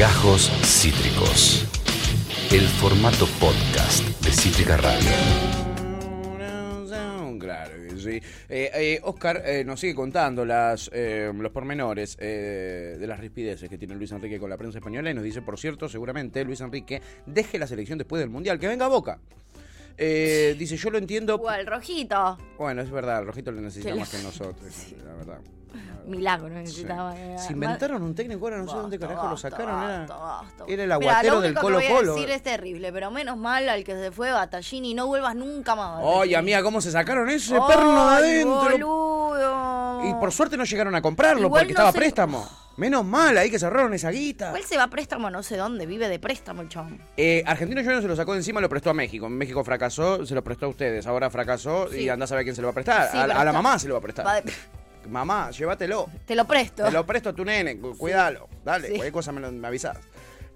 Gajos Cítricos. El formato podcast de Cítrica Radio. Claro que sí. Eh, eh, Oscar eh, nos sigue contando las, eh, los pormenores eh, de las rispideces que tiene Luis Enrique con la prensa española y nos dice, por cierto, seguramente Luis Enrique deje la selección después del Mundial, que venga a Boca. Eh, dice, yo lo entiendo. O al rojito. Bueno, es verdad, el Rojito lo necesita Que más que nosotros, la verdad. Milagro necesitaba. eh, Se inventaron un técnico, ahora no sé dónde Basta, carajo lo sacaron. Era, basta, basta. era el aguatero del Colo Colo. decir es terrible, pero menos mal al que se fue Battaglini, no vuelvas nunca más. Oye, amiga, ¿cómo se sacaron ese Ay, perno de adentro? boludo. Y por suerte no llegaron a comprarlo Igual porque no estaba sé- préstamo. Menos mal, ahí que cerraron esa guita. Igual se va a préstamo no sé dónde, vive de préstamo el chabón. Eh, Argentino Juniors se lo sacó de encima, lo prestó a México. México fracasó, se lo prestó a ustedes. Ahora fracasó y Sí. andá a saber a quién se lo va a prestar. Sí, a, la mamá se lo va a prestar. Va de- Mamá, llévatelo. Te lo presto. Te lo presto a tu nene, cu- cuídalo. Dale, Sí. cualquier cosa me, lo, me avisás.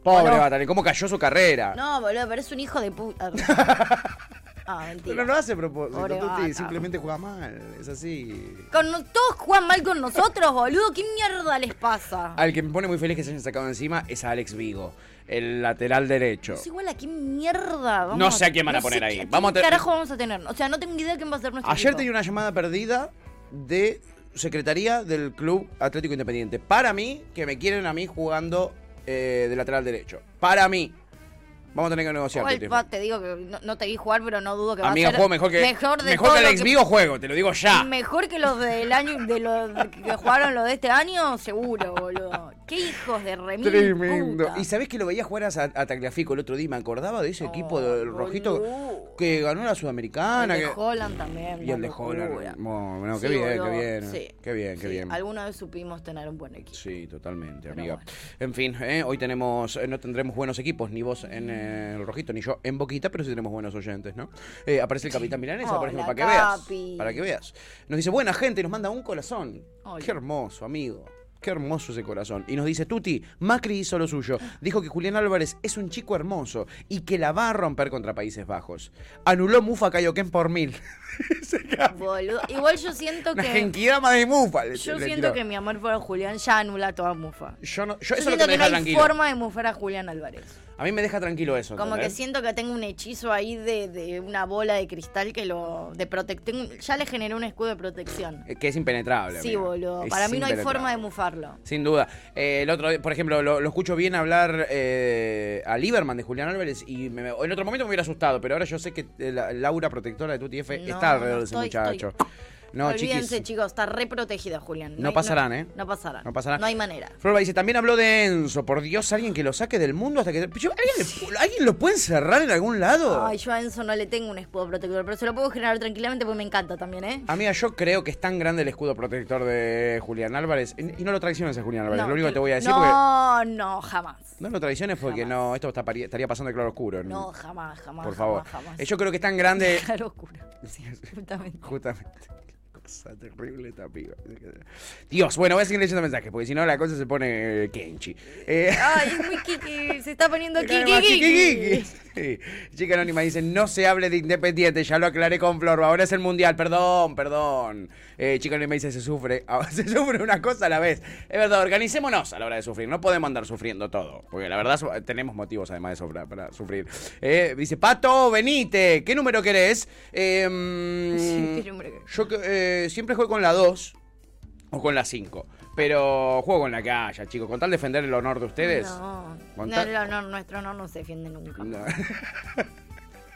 Pobre Bueno. ¿cómo cayó su carrera? No, boludo, pero es un hijo de puta. ah, mentira. Pero no lo hace a propósito, Pobre Tuti, simplemente juega mal. Es así. Con no- todos juegan mal con nosotros, boludo. ¿Qué mierda les pasa? Al que me pone muy feliz que se hayan sacado de encima es a Alex Vigo, el lateral derecho. Es igual a qué mierda. Vamos No sé a quién van a poner ahí. Vamos a te- carajo vamos a tener? O sea, no tengo idea quién va a ser nuestro Ayer equipo. tenía una llamada perdida de secretaría del Club Atlético Independiente. Para mí, que me quieren a mí jugando eh, de lateral derecho. Para mí. Vamos a tener que negociar. Igual, te digo que no, no te vi jugar, pero no dudo que va Amiga, a ser juego mejor que, mejor de mejor que Alex Vigo juego, te lo digo ya. Mejor que los del año, de los que jugaron los de este año, seguro, boludo. Qué hijos de remil Tremendo. puta. Y sabés que lo veía jugar a, a Tagliafico el otro día. Me acordaba de ese equipo del Oh, rojito boludo. que ganó la el Sudamericana. de que- Holland también. y el de. Holland. Qué Sí, bien, qué bien. sí, Qué bien, qué sí. bien. Alguna vez supimos tener un buen equipo. Sí, totalmente, Pero amiga. bueno. En fin, ¿eh? hoy tenemos, eh, no tendremos buenos equipos, ni vos en eh, el rojito, ni yo en Boquita, pero sí tenemos buenos oyentes, ¿no? Eh, aparece el capitán Milanesa, por ejemplo, Hola, para que veas. Para que veas. Nos dice, buena gente, y nos manda un corazón. Qué hermoso, amigo. Qué hermoso ese corazón. Y nos dice, Tuti, Macri hizo lo suyo. Dijo que Julián Álvarez es un chico hermoso y que la va a romper contra Países Bajos. Anuló Mufa Kaioken por mil. Boludo. Igual yo siento Una que. genkidama de Mufa. le- Yo le siento tiró. que mi amor por Julián ya anula toda mufa. Yo, no, yo, Yo eso es lo siento que me que no deja hay tranquilo. forma de mufar a Julián Álvarez. A mí me deja tranquilo eso. Como que siento que tengo un hechizo ahí de, de una bola de cristal que lo. de protección. Ya le generé un escudo de protección. Eh, Que es impenetrable. Sí, boludo. Es Para mí no hay forma de Sin duda. Eh, el otro, por ejemplo, lo, lo escucho bien hablar eh, a Lieberman de Julián Álvarez y me- en otro momento me hubiera asustado, pero ahora yo sé que eh, la, la aura protectora de No, está alrededor de ese estoy- muchacho. estoy- No, Olvídense, chiquis. chicos, está re protegida Julián. No hay- pasarán, ¿eh? No pasarán. No pasarán. No hay manera. Florba dice, también habló de Enzo. Por Dios, alguien que lo saque del mundo hasta que... Yo- ¿alguien, le- ¿Alguien lo puede encerrar en algún lado? Ay, yo a Enzo no le tengo un escudo protector, pero se lo puedo generar tranquilamente porque me encanta también, ¿eh? Amiga, yo creo que es tan grande el escudo protector de Julián Álvarez. Y y no lo traiciones a Julián Álvarez, No, lo único que te voy a decir no, porque... no, jamás. No lo traiciones porque Jamás. no, esto estaría pasando de claro oscuro. No, jamás, jamás. Por favor. Jamás, jamás. Eh, Yo creo que es tan grande... Claro oscuro. Sí, justamente. Justamente. Cosa terrible esta piba. Dios, bueno, voy a seguir leyendo mensajes porque si no la cosa se pone eh, Kenchi. Eh, Ay, es muy kiki. Se está poniendo kiki. Sí. Chica Anónima dice, no se hable de Independiente, ya lo aclaré con Flor, ahora es el Mundial, perdón, perdón. Eh, Chica Anónima dice, se sufre, ah, se sufre una cosa a la vez. Es verdad, organicémonos a la hora de sufrir, no podemos andar sufriendo todo, porque la verdad tenemos motivos además de sobra para sufrir. Eh, dice, Pato, venite, ¿qué número querés? Eh, Sí, ¿qué número querés? yo eh, siempre juego con la 2 o con la 5, pero juego con la que haya, chicos, con tal de defender el honor de ustedes. No, no, no, no, nuestro no no se defiende nunca. No.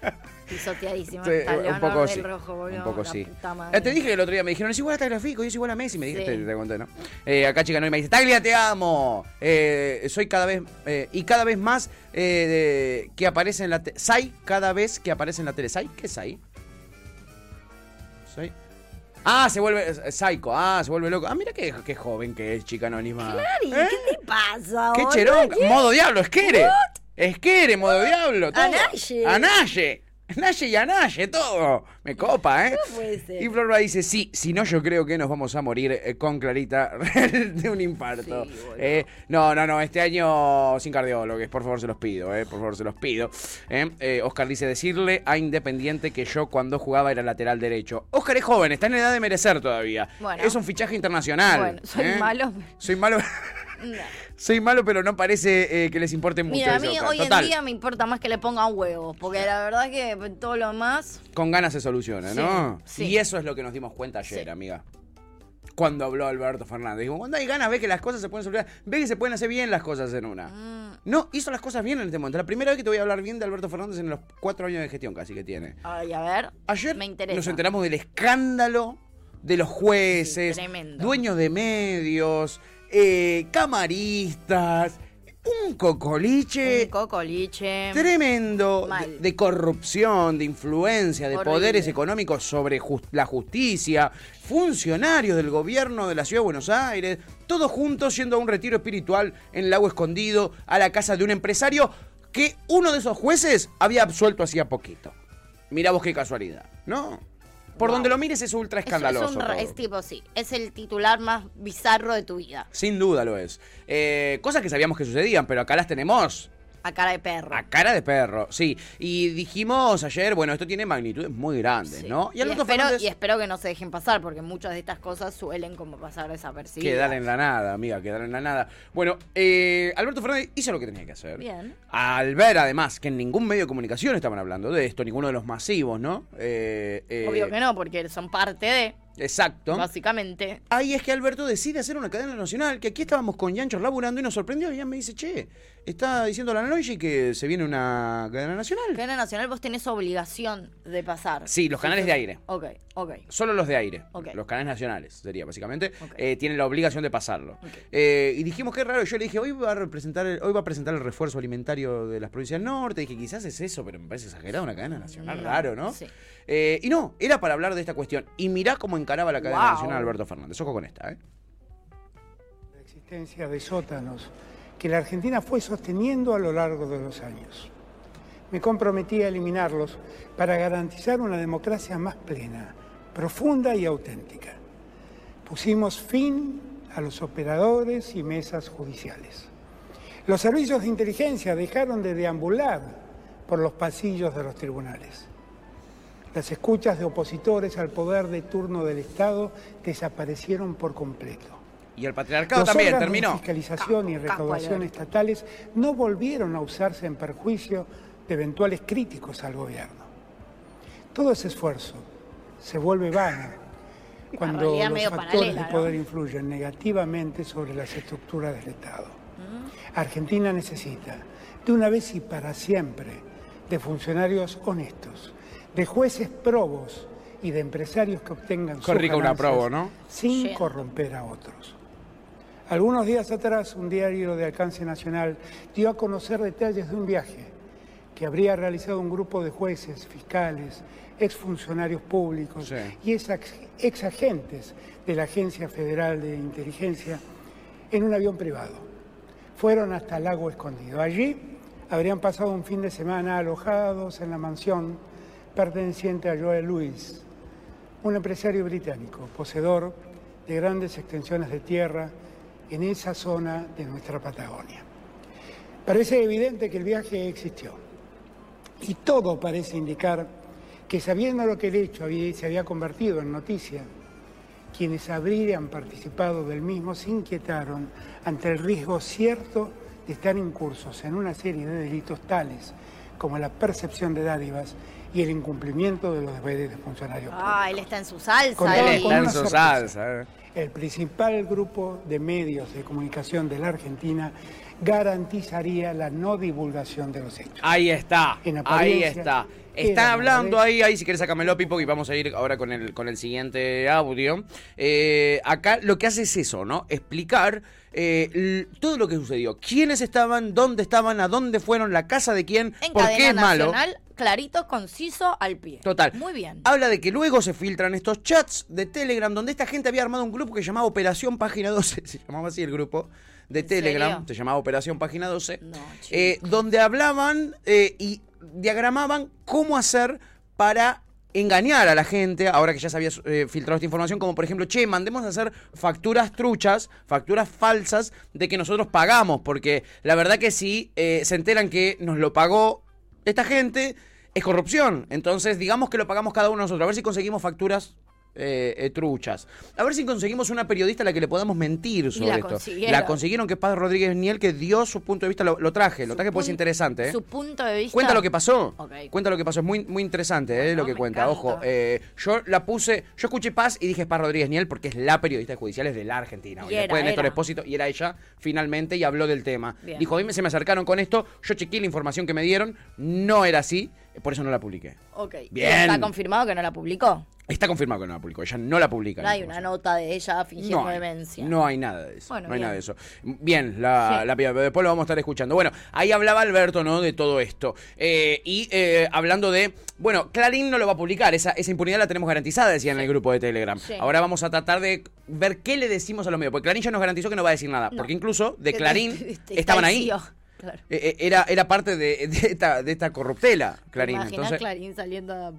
Pisoteadísimo. Sí, un poco sí. rojo, boludo, un poco sí. Eh, te dije que el otro día me dijeron, es igual a Tagliafico y es igual a Messi. Me dijiste, Sí. te conté, ¿no? Eh, acá chica no y me dice, Taglia, te amo. Eh, soy cada vez, y cada vez más de- que aparece en la tele. Sai, cada vez que aparece en la tele. ¿Sai? ¿Qué es Sai? Sai. Ah, se vuelve psycho. Ah, se vuelve loco. Ah, mira qué, qué joven que es, chica anónima. Clary, ¿Eh? ¿qué te pasa, ¡Qué cherón! Modo diablo, esquere. Esquere, modo diablo. Todo. Anaye. Anaye. Anaye y Anaye, todo. Me copa, ¿eh? No puede ser. Y Florba dice, sí, si no yo creo que nos vamos a morir eh, con Clarita de un infarto. Sí. Eh, no, no, no, este año sin cardiólogos, por favor se los pido, eh, por favor se los pido. Eh, eh, Oscar dice, decirle a Independiente que yo cuando jugaba era lateral derecho. Oscar es joven, está en edad de merecer todavía. Bueno. Es un fichaje internacional. Bueno, soy malo. Soy malo. Soy malo, pero no parece eh, que les importe mucho Mira, a mí hoy Total, en día me importa más que le pongan huevos, porque la verdad que todo lo más... Con ganas se soluciona, ¿no? Sí. Y eso es lo que nos dimos cuenta ayer, Sí. amiga. Cuando habló Alberto Fernández. Digo, cuando hay ganas, ve que las cosas se pueden solucionar. Ve que se pueden hacer bien las cosas en una. Mm. No, hizo las cosas bien en este momento. La primera vez que te voy a hablar bien de Alberto Fernández en los cuatro años de gestión casi que tiene. Ay, a ver. Ayer me interesa. nos enteramos del escándalo de los jueces, Sí, dueños de medios, eh, camaristas, un cocoliche Un cocoliche. tremendo de, corrupción, de influencia, de Horrible. poderes económicos sobre la justicia, funcionarios del gobierno de la Ciudad de Buenos Aires, todos juntos yendo a un retiro espiritual en el lago escondido, a la casa de un empresario que uno de esos jueces había absuelto hacía poquito. Mirá vos qué casualidad, ¿no? Por Wow. donde lo mires es ultra Es- escandaloso. Es, un ra- todo. es tipo, sí. Es el titular más bizarro de tu vida. Sin duda lo es. Eh, cosas que sabíamos que sucedían, pero acá las tenemos A cara de perro. A cara de perro, sí. Y dijimos ayer, bueno, esto tiene magnitudes muy grandes, Sí. ¿no? Y, Alberto espero, Fernández y espero que no se dejen pasar, porque muchas de estas cosas suelen como pasar desapercibidas. quedar en la nada, amiga, quedar en la nada. Bueno, eh, Alberto Fernández hizo lo que tenía que hacer. Bien. Al ver, además, que en ningún medio de comunicación estaban hablando de esto, ninguno de los masivos, ¿no? Eh, eh, Obvio que no, porque son parte de, Exacto. básicamente. Ahí es que Alberto decide hacer una cadena nacional, que aquí estábamos con Yancho laburando y nos sorprendió. Y ya me dice, che, está diciendo la Noche que se viene una cadena nacional. Cadena Nacional, vos tenés obligación de pasar. Sí, los canales de aire. Ok, ok. Solo los de aire, Ok. los canales nacionales sería básicamente, Ok. eh, tienen la obligación de pasarlo. Ok. Eh, y dijimos que raro, yo le dije, hoy va a representar, el- hoy va a presentar el refuerzo alimentario de las provincias del norte. Dije, quizás es eso, pero me parece exagerado una cadena nacional, No, raro, ¿no? sí. Eh, y no, era para hablar de esta cuestión. Y mirá cómo encaraba la cadena Wow. nacional Alberto Fernández. Ojo con esta, ¿eh? la existencia de sótanos que la Argentina fue sosteniendo a lo largo de los años. Me comprometí a eliminarlos para garantizar una democracia más plena, profunda y auténtica. Pusimos fin a los operadores y mesas judiciales. Los servicios de inteligencia dejaron de deambular por los pasillos de los tribunales. Las escuchas de opositores al poder de turno del Estado desaparecieron por completo. Y el patriarcado Los también terminó. de fiscalización y recaudación estatales no volvieron a usarse en perjuicio de eventuales críticos al gobierno. Todo ese esfuerzo se vuelve vano cuando los factores paralela, de ¿no? poder influyen negativamente sobre las estructuras del Estado. Mm. Argentina necesita, de una vez y para siempre, de funcionarios honestos, de jueces probos y de empresarios que obtengan Qué sus una probo, ¿no? sin corromper a otros. Algunos días atrás, un diario de alcance nacional dio a conocer detalles de un viaje que habría realizado un grupo de jueces, fiscales, exfuncionarios públicos Sí. y ex, ex agentes de la Agencia Federal de Inteligencia en un avión privado. Fueron hasta Lago Escondido. Allí habrían pasado un fin de semana alojados en la mansión perteneciente a Joel Lewis, un empresario británico, poseedor de grandes extensiones de tierra en esa zona de nuestra Patagonia. Parece evidente que el viaje existió y todo parece indicar que sabiendo lo que el hecho había- se había convertido en noticia, quienes habrían participado del mismo se inquietaron ante el riesgo cierto de estar incursos en una serie de delitos tales como la percepción de dádivas y el incumplimiento de los deberes de funcionarios públicos. Ah, él está en su salsa. Con Él todo- ahí. está en su sorpresa. salsa, ¿eh? El principal grupo de medios de comunicación de la Argentina garantizaría la no divulgación de los hechos. Ahí está, En ahí está. la hablando ahí, ahí si querés sacámelo, Pipo, y vamos a ir ahora con el, con el siguiente audio. Eh, acá lo que hace es eso, ¿no? Explicar eh, todo lo que sucedió. Quiénes estaban, dónde estaban, a dónde fueron, la casa de quién, En por qué es malo. Clarito, conciso, al pie. Total. Muy bien. Habla de que luego se filtran estos chats de Telegram donde esta gente había armado un grupo que se llamaba Operación Página 12. Se llamaba así el grupo de ¿En Telegram. serio? Se llamaba Operación Página 12. No, eh, donde hablaban eh, y diagramaban cómo hacer para engañar a la gente, ahora que ya se había eh, filtrado esta información, como por ejemplo, che, mandemos a hacer facturas truchas, facturas falsas de que nosotros pagamos, porque la verdad que si eh, se enteran que nos lo pagó esta gente, es corrupción. Entonces, digamos que lo pagamos cada uno de nosotros, a ver si conseguimos facturas eh, eh, truchas. A ver si conseguimos una periodista a la que le podamos mentir sobre la esto. consiguieron. La consiguieron que es Paz Rodríguez Niel, que dio su punto de vista, lo, lo traje, lo traje porque es interesante. ¿eh? Su punto de vista. Cuenta lo que pasó. Cuenta lo que pasó. Es muy, muy interesante eh, Bueno, lo que cuenta. encanta. Ojo, eh, yo la puse, yo escuché Paz y dije Paz Rodríguez Niel porque es la periodista de judiciales de la Argentina. Y después era, de Néstor era. Espósito, y era ella finalmente y habló del tema. Bien. Dijo, a mí se me acercaron con esto, yo chequeé la información que me dieron, no era así, por eso no la publiqué. Ok. Bien. Está confirmado que no la publicó. Está confirmado que no la publicó, ella no la publica. No hay una nota de ella fingiendo No hay, demencia. no hay nada de eso. Bueno, no hay bien. nada de eso. Bien, la, Sí. la piba, pero después lo vamos a estar escuchando. Bueno, ahí hablaba Alberto, ¿no? De todo esto. Eh, y eh, hablando de. Bueno, Clarín no lo va a publicar. Esa, esa impunidad la tenemos garantizada, decía en el grupo de Telegram. Sí. Ahora vamos a tratar de ver qué le decimos a los medios. Porque Clarín ya nos garantizó que no va a decir nada. No. Porque incluso de Clarín estaban ahí. Claro. Eh, eh, Era, era parte de, de esta, de esta corruptela, Clarín. ¿Te imaginas Entonces, Clarín saliendo a...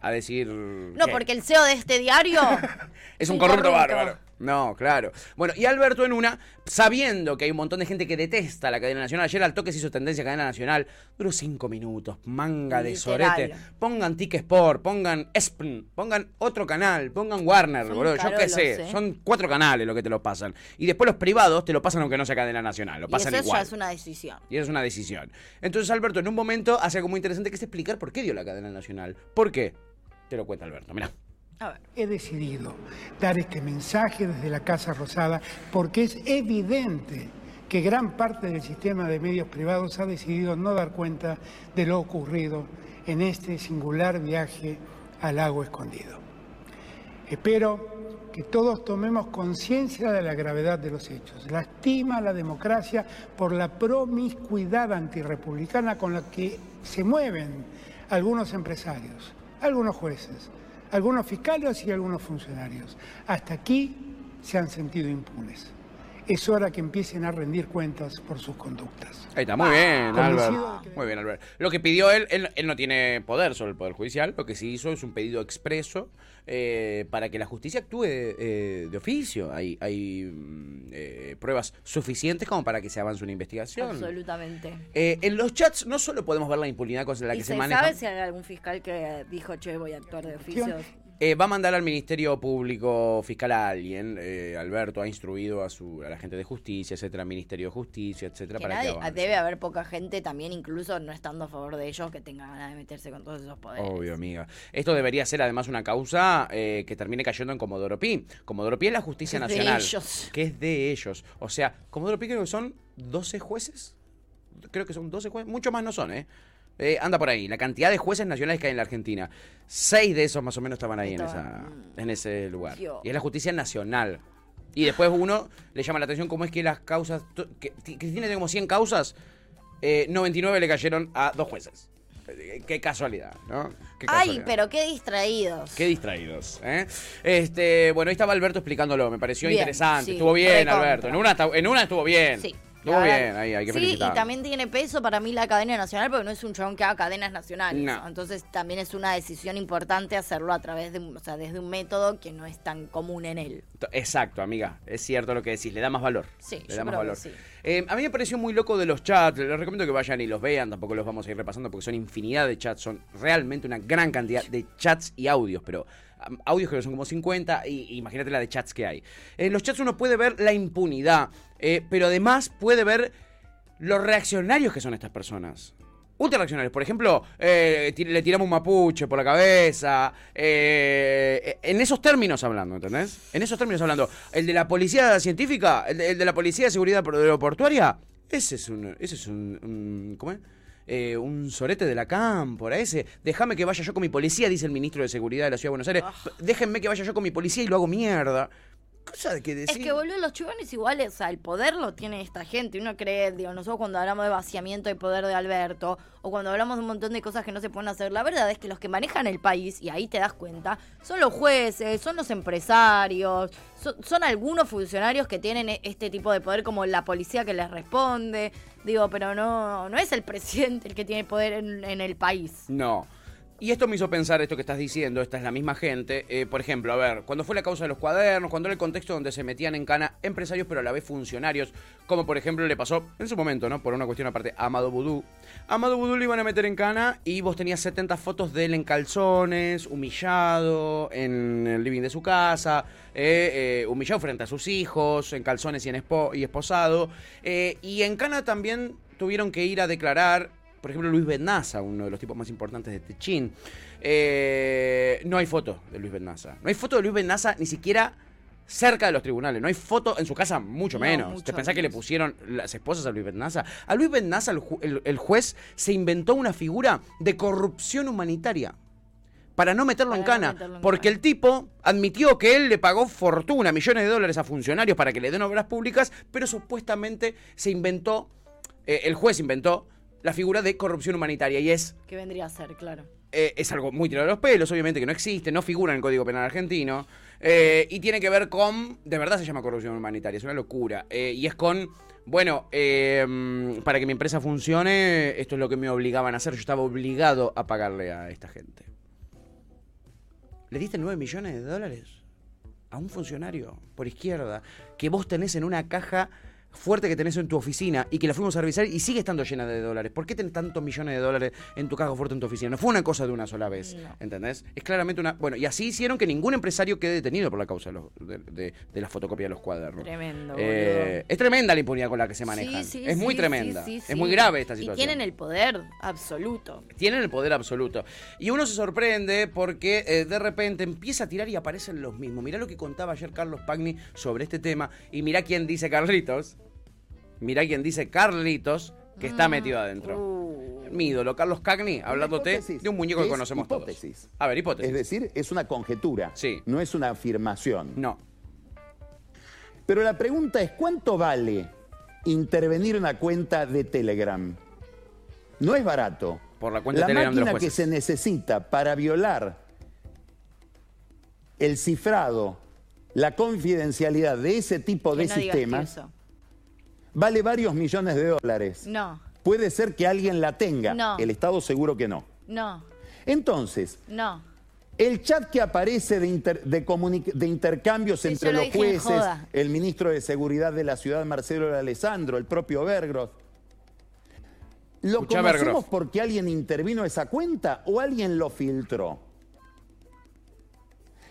a decir. No, ¿qué? porque el CEO de este diario Es un corrupto bárbaro. No, claro. Bueno, y Alberto en una, sabiendo que hay un montón de gente que detesta la cadena nacional, ayer al toque se hizo tendencia a cadena nacional, duró cinco minutos, manga de Literal. sorete. Pongan Tic Sport, pongan ESPN, pongan otro canal, pongan Warner, Son boludo, yo qué carolos, sé. ¿eh? Son cuatro canales lo que te lo pasan. Y después los privados te lo pasan aunque no sea cadena nacional, lo Y pasan eso igual. ya es una decisión. Y eso es una decisión. Entonces Alberto en un momento hace algo muy interesante que es explicar por qué dio la cadena nacional. ¿Por qué? Te lo cuenta Alberto, mirá. A. He decidido dar este mensaje desde la Casa Rosada porque es evidente que gran parte del sistema de medios privados ha decidido no dar cuenta de lo ocurrido en este singular viaje al lago escondido. Espero que todos tomemos conciencia de la gravedad de los hechos. Lastima la democracia por la promiscuidad antirrepublicana con la que se mueven algunos empresarios, algunos jueces, algunos fiscales y algunos funcionarios. Hasta aquí se han sentido impunes. Es hora que empiecen a rendir cuentas por sus conductas. Ahí está, muy bien, Albert. que- Muy bien, Albert. Lo que pidió él, él, él no tiene poder sobre el Poder Judicial, lo que sí hizo es un pedido expreso eh, para que la justicia actúe eh, de oficio. Hay, hay mm, eh, pruebas suficientes como para que se avance una investigación. Absolutamente. Eh, en los chats no solo podemos ver la impunidad con la ¿Y que se se, maneja. sabe si hay algún fiscal que dijo, che, voy a actuar de oficio? Eh, va a mandar al Ministerio Público Fiscal a alguien. eh, Alberto ha instruido a su a la gente de justicia, etcétera, Ministerio de Justicia, etcétera, Que para nadie- que avance. debe haber poca gente también, incluso no estando a favor de ellos, que tenga ganas de meterse con todos esos poderes. Obvio, amiga. Esto debería ser además una causa eh, que termine cayendo en Comodoro Pi. Comodoro Pi es la justicia Es de nacional. ellos. Que es de ellos. O sea, Comodoro Pi creo que son 12 jueces. Creo que son 12 jueces. Mucho más no son, ¿eh? Eh, anda por ahí, la cantidad de jueces nacionales que hay en la Argentina. Seis de esos más o menos estaban ahí en, esa, Estaban- en ese lugar. Dios. Y es la justicia nacional. Y después uno le llama la atención cómo es que las causas... que- Cristina tiene como 100 causas, eh, 99 le cayeron a dos jueces. Eh, Qué casualidad, ¿no? Qué Ay, pero qué distraídos. Qué distraídos, ¿eh? Este, bueno, ahí estaba Alberto explicándolo, me pareció Bien, interesante. sí, estuvo bien. Alberto. En una, en una estuvo bien. Sí. Estuvo bien, ahí hay que Sí, y también tiene peso para mí la cadena nacional porque no es un chabón que haga cadenas nacionales. No. Entonces también es una decisión importante hacerlo a través de, un- o sea, desde un método que no es tan común en él. Exacto, amiga. Es cierto lo que decís, le da más valor. Sí, le da más valor. sí. Eh, a mí me pareció muy loco de los chats. Les recomiendo que vayan y los vean. Tampoco los vamos a ir repasando porque son infinidad de chats. Son realmente una gran cantidad de chats y audios. Pero audios que son como 50. Y imagínate la de chats que hay. En los chats uno puede ver la impunidad. eh, pero además puede ver los reaccionarios que son estas personas. Ultra reaccionarios. Por ejemplo, eh, le tiramos un mapuche por la cabeza. eh, en esos términos hablando, ¿entendés? En esos términos hablando. El de la policía científica, el de, la policía de seguridad aeroportuaria, ese es un. Ese es un- ¿Cómo es? Eh, un sorete de la cámpora, ese. Déjame que vaya yo con mi policía, dice el ministro de Seguridad de la Ciudad de Buenos Aires. Déjenme que vaya yo con mi policía y lo hago mierda. Cosa de que decir. Es que, boludo, los chivones iguales, o sea, el poder lo tiene esta gente. Uno cree, digo, nosotros cuando hablamos de vaciamiento de poder de Alberto, o cuando hablamos de un montón de cosas que no se pueden hacer, la verdad es que los que manejan el país, y ahí te das cuenta, son los jueces, son los empresarios, son, son algunos funcionarios que tienen e- este tipo de poder, como la policía que les responde. Digo, pero no, no es el presidente el que tiene poder en, en el país. No. Y esto me hizo pensar esto que estás diciendo, esta es la misma gente. Eh, por ejemplo, a ver, cuando fue la causa de los cuadernos, cuando era el contexto donde se metían en cana empresarios, pero a la vez funcionarios, como por ejemplo le pasó en su momento, ¿no? Por una cuestión aparte, a Amado Vudú. Amado Vudú le iban a meter en cana y vos tenías 70 fotos de él en calzones, humillado, en el living de su casa, eh, eh, humillado frente a sus hijos, en calzones y, en espo- y esposado. Y en cana también tuvieron que ir a declarar por ejemplo, Luis Benaza, uno de los tipos más importantes de Techín. Eh, no hay foto de Luis Benaza. No hay foto de Luis Benaza ni siquiera cerca de los tribunales. No hay foto en su casa, mucho No, menos. mucho ¿Te pensás que le pusieron las esposas a Luis Benaza? A Luis Benaza, el, ju- el- el juez, se inventó una figura de corrupción humanitaria. Para no meterlo Para en no cana. meterlo en porque cana. el tipo admitió que él le pagó fortuna, millones de dólares a funcionarios para que le den obras públicas, pero supuestamente se inventó, eh, el juez inventó la figura de corrupción humanitaria y es, ¿Qué vendría a ser, claro? eh, es algo muy tirado de los pelos, obviamente que no existe, no figura en el Código Penal argentino eh, y tiene que ver con, de verdad se llama corrupción humanitaria, es una locura eh, y es con... Bueno, para que mi empresa funcione, esto es lo que me obligaban a hacer. Yo estaba obligado a pagarle a esta gente. ¿Le diste 9 millones de dólares a un funcionario por izquierda que vos tenés en una caja fuerte que tenés en tu oficina y que la fuimos a revisar y sigue estando llena de dólares? ¿Por qué tenés tantos millones de dólares en tu caja fuerte en tu oficina? No fue una cosa de una sola vez, No. ¿entendés? Es claramente una... Bueno, y así hicieron que ningún empresario quede detenido por la causa de, los- de- de- de la fotocopia de los cuadernos. Tremendo, Eh, es tremenda la impunidad con la que se manejan. Sí, sí, es muy sí, tremenda. es muy grave esta Y situación. tienen el poder absoluto. Tienen el poder absoluto. Y uno se sorprende porque eh, de repente empieza a tirar y aparecen los mismos. Mirá lo que contaba ayer Carlos Pagni sobre este tema. Y mirá quién dice Carlitos. Mirá quién dice Carlitos que está metido adentro. Uh. Mi ídolo, Carlos Cagni, hablándote de un muñeco que conocemos hipótesis. todos. A ver, hipótesis. Es decir, es una conjetura, Sí. no es una afirmación. no. Pero la pregunta es, ¿cuánto vale intervenir una cuenta de Telegram? No es barato. Por la cuenta la de Telegram de los máquina que se necesita para violar el cifrado, la confidencialidad de ese tipo Que de no sistemas, eso. Vale varios millones de dólares. No, Puede ser que alguien la tenga. No. El Estado seguro que no. no, Entonces, no. El chat que aparece de, inter- de comuni- de intercambios Sí, entre los jueces, el ministro de Seguridad de la ciudad, Marcelo de Alessandro, el propio Bergroth. ¿Lo Escuchá, conocemos Bergroth. porque alguien intervino esa cuenta o alguien lo filtró?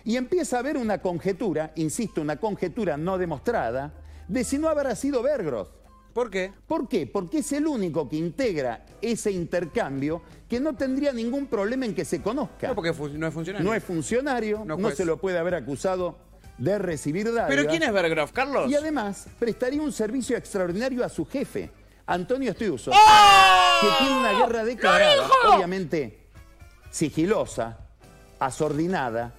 Y empieza a haber una conjetura, insisto, una conjetura no demostrada, de si no habrá sido Bergroth. ¿Por qué? ¿Por qué? Porque es el único que integra ese intercambio que no tendría ningún problema en que se conozca. No, porque no es funcionario. No es funcionario, No se lo puede haber acusado de recibir dádivas. ¿Pero quién es Bergroff, Carlos? Y además prestaría un servicio extraordinario a su jefe, Antonio Estiuso, ¡Oh! que tiene una guerra declarada, obviamente sigilosa, asordinada,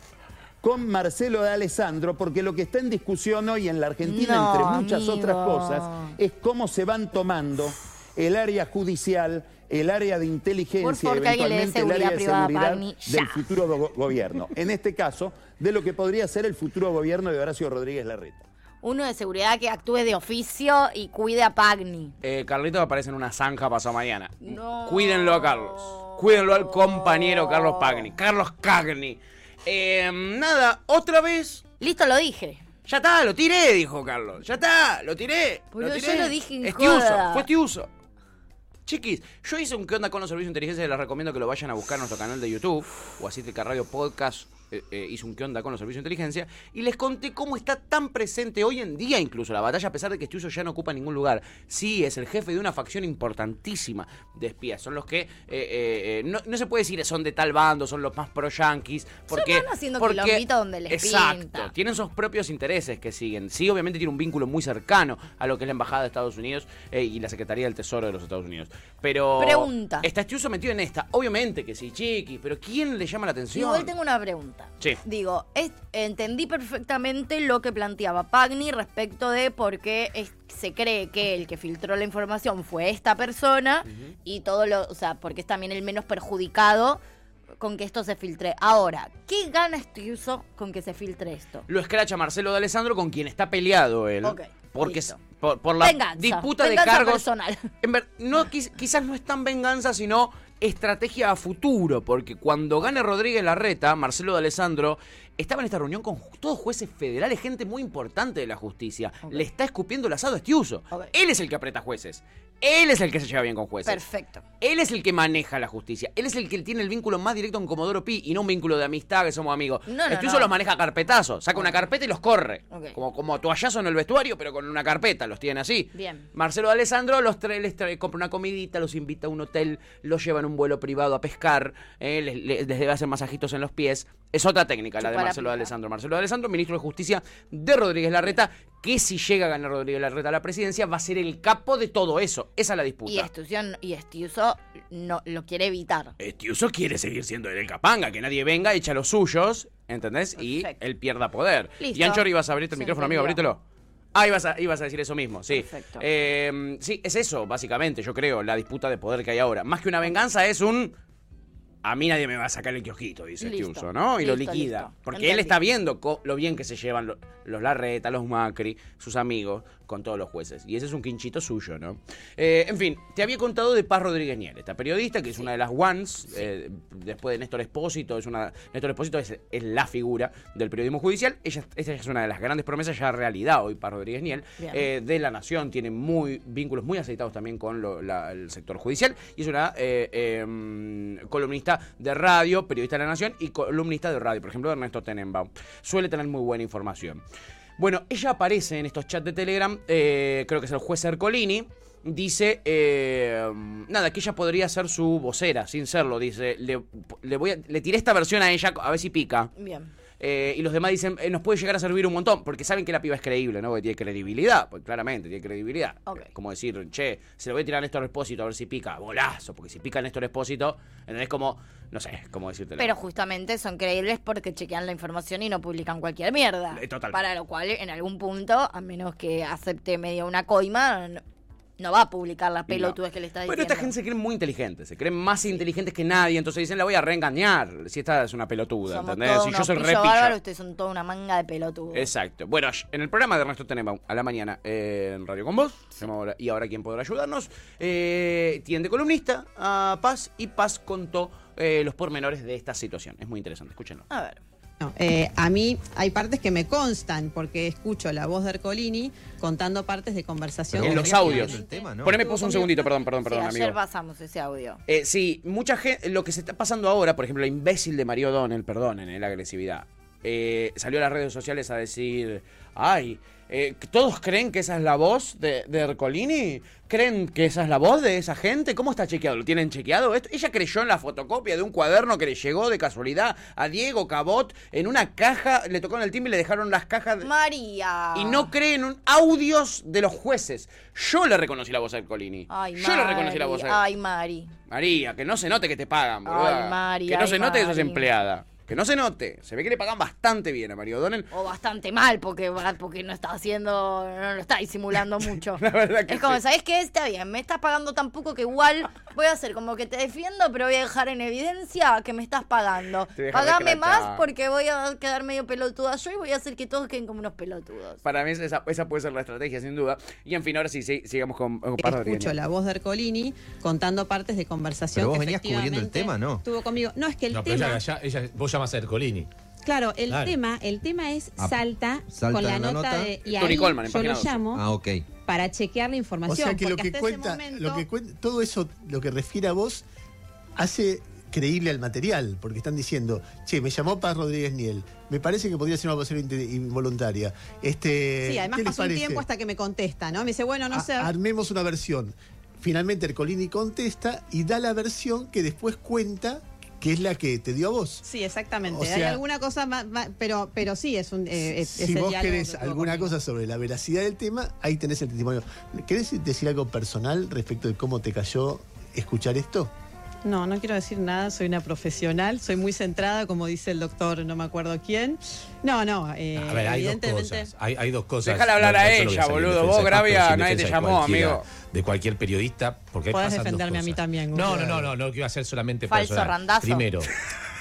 con Marcelo de Alessandro, porque lo que está en discusión hoy en la Argentina, No, entre muchas amigo. otras cosas, es cómo se van tomando el área judicial, el área de inteligencia, Por eventualmente el área de seguridad del futuro go- gobierno. En este caso, de lo que podría ser el futuro gobierno de Horacio Rodríguez Larreta. Uno de seguridad que actúe de oficio y cuide a Pagni. Eh, Carlitos aparece en una zanja pasado mañana. No. Cuídenlo a Carlos. Cuídenlo al compañero Carlos Pagni. Carlos Cagni. Eh, nada, otra vez. Listo, lo dije. Ya está, lo tiré, dijo Carlos. Ya está, lo tiré. Pero lo yo lo dije en joda. fue Tiuso. Chiquis, yo hice un ¿Qué onda con los servicios de inteligencia? Les recomiendo que lo vayan a buscar en nuestro canal de YouTube o así Radio Podcast eh, eh, hizo un ¿Qué onda con los servicios de inteligencia? Y les conté cómo está tan presente hoy en día incluso la batalla, a pesar de que Estiuso ya no ocupa ningún lugar. Sí, es el jefe de una facción importantísima de espías. Son los que, eh, eh, eh, no, no se puede decir son de tal bando, son los más pro-yanquis. Porque, van haciendo porque- donde les Exacto, pinta. tienen sus propios intereses que siguen. Sí, obviamente tiene un vínculo muy cercano a lo que es la Embajada de Estados Unidos eh, y la Secretaría del Tesoro de los Estados Unidos. Pero. Pregunta. ¿Está Estiuso metido en esta? Obviamente que sí, chiqui, pero ¿quién le llama la atención? Igual tengo una pregunta. Sí. Digo, es- entendí perfectamente lo que planteaba Pagni respecto de por qué es- se cree que el que filtró la información fue esta persona y todo lo, o sea, porque es también el menos perjudicado con que esto se filtre. Ahora, ¿qué gana Estiuso con que se filtre esto? Lo escracha Marcelo de Alessandro con quien está peleado él. Ok, Porque por, por la Venganza, disputa de cargos. personal. En ver- no, quiz- quizás no es tan venganza, sino estrategia a futuro, porque cuando gane Rodríguez Larreta, Marcelo de Alessandro estaba en esta reunión con todos jueces federales, gente muy importante de la justicia. Le está escupiendo el asado a Estiuso. Ok. Él es el que aprieta jueces. Él es el que se lleva bien con jueces. Perfecto. Él es el que maneja la justicia. Él es el que tiene el vínculo más directo con Comodoro Pi y no un vínculo de amistad que somos amigos. No, no, Estiuso no. los maneja a carpetazos. Saca una carpeta y los corre. Ok. Como, como toallazo en el vestuario, pero con una carpeta. Los tiene así. Bien. Marcelo de Alessandro los trae, les trae- compra una comidita, los invita a un hotel, los lleva en un vuelo privado a pescar, eh, les, les- les debe hacer masajitos en los pies. Es otra técnica la de la Marcelo de. Alessandro. Marcelo de Alessandro, ministro de Justicia de Rodríguez Larreta, que si llega a ganar Rodríguez Larreta a la presidencia, va a ser el capo de todo eso. Esa es la disputa. Y Estución y Estiuso no, lo quiere evitar. Estiuso quiere seguir siendo él el capanga, que nadie venga, echa los suyos, ¿entendés? Y él pierda poder. Listo. Y Anchor, ibas a abrirte el Se micrófono, amigo, abrítelo. Ah, ibas a, ibas a decir eso mismo, sí. Perfecto. Eh, sí, es eso, básicamente, yo creo, la disputa de poder que hay ahora. Más que una venganza, es un. A mí nadie me va a sacar el kiosquito, dice Listo. Estiuso, ¿no? Y lo liquida. listo. Porque Entendí. él está viendo lo bien que se llevan lo- los Larreta, los Macri, sus amigos, con todos los jueces. Y ese es un quinchito suyo, ¿no? Eh, en fin, te había contado de Paz Rodríguez Niel, esta periodista que es una de las ones, eh, después de Néstor Espósito, es una, Néstor Espósito es, es la figura del periodismo judicial. Ella, ella es una de las grandes promesas ya realidad hoy, Paz Rodríguez Niel, eh, de la Nación, tiene muy vínculos muy aceitados también con lo- la- el sector judicial y es una eh, de radio, periodista de la Nación y columnista de radio, por ejemplo, Ernesto Tenenbaum. Suele tener muy buena información. Bueno, ella aparece en estos chats de Telegram, eh, creo que es el juez Ercolini. Dice, eh, nada, que ella podría ser su vocera, sin serlo. Dice, le, le voy a- le tiré esta versión a ella a ver si pica. Bien. Eh, y los demás dicen, eh, nos puede llegar a servir un montón, porque saben que la piba es creíble, ¿no? Porque tiene credibilidad, pues claramente, tiene credibilidad. Ok. Eh, Como decir, che, se lo voy a tirar a Néstor Espósito a ver si pica, bolazo, porque si pica Néstor Espósito, ¿entendés? Como, no sé, cómo decírtelo. Pero justamente son creíbles porque chequean la información y no publican cualquier mierda. Eh, total. Para lo cual, en algún punto, a menos que acepte medio una coima, no, va a publicar las pelotudes No. que le está Bueno, diciendo. esta gente se cree muy inteligente, se creen más inteligentes que nadie, entonces dicen, la voy a reengañar, si esta es una pelotuda, Somos ¿entendés? Si yo soy pillo re pillo. bárbaros, ustedes son toda una manga de pelotudos. Exacto. Bueno, en el programa de Ernesto Tenenbaum a la mañana eh, en Radio con Vos, y ahora quién podrá ayudarnos, eh, tiene de columnista a Paz y Paz contó eh, los pormenores de esta situación. Es muy interesante, escúchenlo. A ver. No, eh, a mí hay partes que me constan porque escucho la voz de Ercolini contando partes de conversación. En los audios. el tema, ¿no? Poneme pausa un segundito, perdón, perdón, Sí, perdón, ayer pasamos ese audio. Eh, sí, mucha gente, lo que se está pasando ahora, por ejemplo, la imbécil de Mario Donnell, perdonen eh, la agresividad, eh, salió a las redes sociales a decir, ay, eh, ¿todos creen que esa es la voz de, de Ercolini? ¿Creen que esa es la voz de esa gente? ¿Cómo está chequeado? ¿Lo tienen chequeado? Esto- ella creyó en la fotocopia de un cuaderno que le llegó de casualidad a Diego Cabot en una caja, le tocó en el timbre y le dejaron las cajas... de- María. y no creen en audios de los jueces. Yo le reconocí la voz a Ercolini. Ay, Yo le reconocí la voz Mari, a Ay, Mari. María, que no se note que te pagan, boluda. Ay, Mari, que no ay, se note que sos Mari. empleada. Que no se note. Se ve que le pagan bastante bien a Mario Donnell. O bastante mal, porque, porque no está haciendo, no lo está disimulando mucho. La verdad que es como, sí. ¿sabes qué? Está bien, me estás pagando tan poco que igual voy a hacer como que te defiendo, pero voy a dejar en evidencia que me estás pagando. Pagame más porque voy a quedar medio pelotuda yo y voy a hacer que todos queden como unos pelotudos. Para mí esa, esa puede ser la estrategia, sin duda. Y en fin, ahora sí, sí, sigamos con, con. Escucho la voz de Ercolini contando partes de conversación. Pero vos que venías cubriendo el tema, ¿no? Tuvo conmigo. No, es que el No, pero tema. ella, ella, ella- vos llamas a Ercolini. Claro, el Claro. tema, el tema es Ah, salta, salta con la en la nota, nota. de. Y Tony ahí Coleman, en yo página lo 12. llamo Ah, ok. para chequear la O información. sea que lo porque que hasta ese cuenta, momento- lo que cuenta, todo eso, lo que refiere a vos, hace creíble al material, porque están diciendo, che, me llamó Paz Rodríguez Niel, me parece que podría ser una vocera inte- involuntaria. Este, Sí, además ¿qué les pasó un parece? tiempo hasta que me contesta, ¿no? Me dice, bueno, no A- sé. Armemos una versión. Finalmente Ercolini contesta y da la versión que después cuenta que es la que te dio a vos. Sí, exactamente. O Hay sea- alguna cosa más, más- pero, pero sí, es un. eh, es- si vos querés alguna conmigo. cosa sobre la veracidad del tema, ahí tenés el testimonio. ¿Querés decir algo personal respecto de cómo te cayó escuchar esto? No, no quiero decir nada, soy una profesional, soy muy centrada, como dice el doctor, no me acuerdo quién. No, no, eh, A ver, hay dos evidentemente. cosas. Hay, hay dos cosas. Déjala hablar a no ella, boludo. Vos, Gravia, nadie te llamó, amigo. De cualquier periodista, porque Podés pasan dos defenderme a mí cosas. también, No, no, no, no, no, que iba a ser solamente Falso personal. randazo. Primero,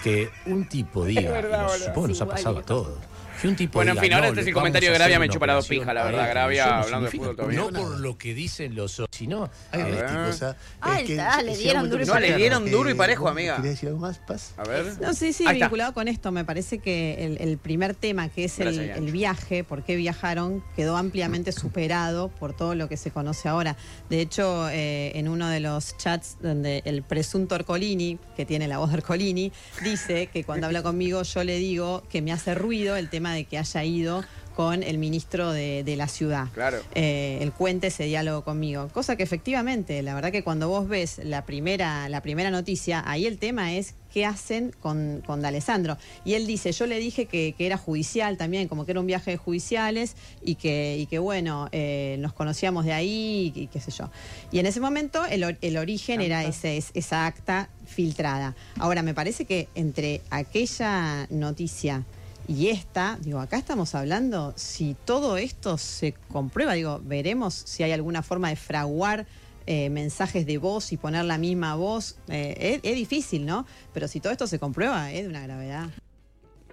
que un tipo diga, verdad, y nos- supongo que nos ha pasado a todos, Que un tipo Bueno, en fin, ahora no, este es el comentario de Gravia, me chupa la dos pijas, la verdad. Gravia, hablando de fútbol todavía. No por lo que dicen los otros, sino a ver, ¿ah? Ah, Es que está, le llega un dieron duro y que No, le dieron duro y Eh, parejo, ¿vos amiga. ¿Querías decir algo más, Paz? A ver. No, sí, sí, vinculado con esto, me parece que el, el primer tema, que es el viaje, por qué viajaron, quedó ampliamente superado por todo lo que se conoce ahora. De hecho, eh, en uno de los chats donde el presunto Ercolini, que tiene la voz de Ercolini, dice que cuando habla conmigo yo le digo que me hace ruido el tema de que haya ido con el ministro de, de la ciudad. Claro. Eh, él cuente ese diálogo conmigo. Cosa que efectivamente, la verdad que cuando vos ves la primera, la primera noticia, ahí el tema es qué hacen con, con D'Alessandro. Y él dice, yo le dije que, que era judicial también, como que era un viaje de judiciales y que, y que bueno, eh, nos conocíamos de ahí y, y qué sé yo. Y en ese momento el, el origen era ese, es- esa acta filtrada. Ahora, me parece que entre aquella noticia y esta, digo, acá estamos hablando, si todo esto se comprueba, digo, veremos si hay alguna forma de fraguar eh, mensajes de voz y poner la misma voz. Eh, es, es difícil, ¿no? Pero si todo esto se comprueba, es de una gravedad.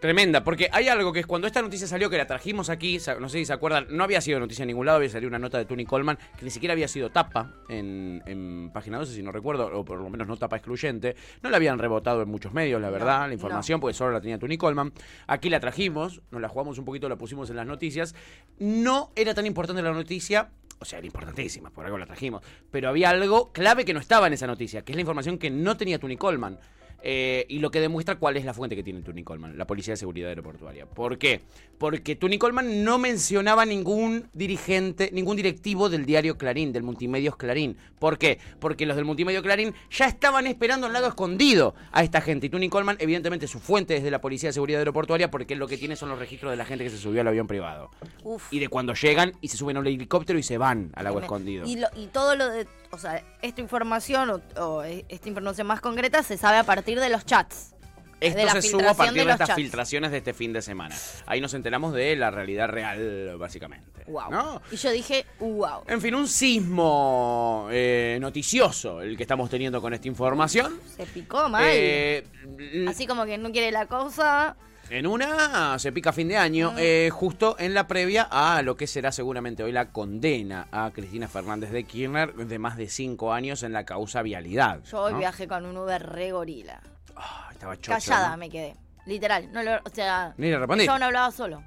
Tremenda, porque hay algo que es cuando esta noticia salió, que la trajimos aquí, no sé si se acuerdan, no había sido noticia en ningún lado, había salido una nota de Tony Coleman, que ni siquiera había sido tapa en, en página 12, si no recuerdo, o por lo menos no tapa excluyente. No la habían rebotado en muchos medios, la verdad, la información, porque solo la tenía Tony Coleman. Aquí la trajimos, nos la jugamos un poquito, la pusimos en las noticias. No era tan importante la noticia. O sea, era importantísima, por algo la trajimos. Pero había algo clave que no estaba en esa noticia, que es la información que no tenía Tony Coleman. Eh, y lo que demuestra cuál es la fuente que tiene Tony Coleman, la Policía de Seguridad Aeroportuaria. ¿Por qué? Porque Tony Coleman no mencionaba ningún dirigente, ningún directivo del diario Clarín, del Multimedios Clarín. ¿Por qué? Porque los del Multimedio Clarín ya estaban esperando al lado escondido a esta gente. Y Tony Coleman, evidentemente, su fuente es de la Policía de Seguridad Aeroportuaria porque lo que tiene son los registros de la gente que se subió al avión privado. Uf. Y de cuando llegan y se suben a un helicóptero y se van al agua escondido. Y, lo- y todo lo de, o sea, esta información o, o esta información más concreta se sabe a partir de los chats. Esto de la se subo a partir de, estas chats. filtraciones de este fin de semana. Ahí nos enteramos de la realidad real, básicamente. Wow. ¿no? Y yo dije, wow. En fin, un sismo eh, noticioso el que estamos teniendo con esta información. Se picó mal. Eh, Así como que no quiere la cosa. En una se pica fin de año, Mm. eh, justo en la previa a lo que será seguramente hoy la condena a Cristina Fernández de Kirchner de más de cinco años en la causa vialidad. Yo hoy ¿no? viajé con un Uber re gorila. Ah, estaba chocho, Callada ¿no? me quedé. Literal. No lo, o sea, Ni le respondí. yo no hablaba solo.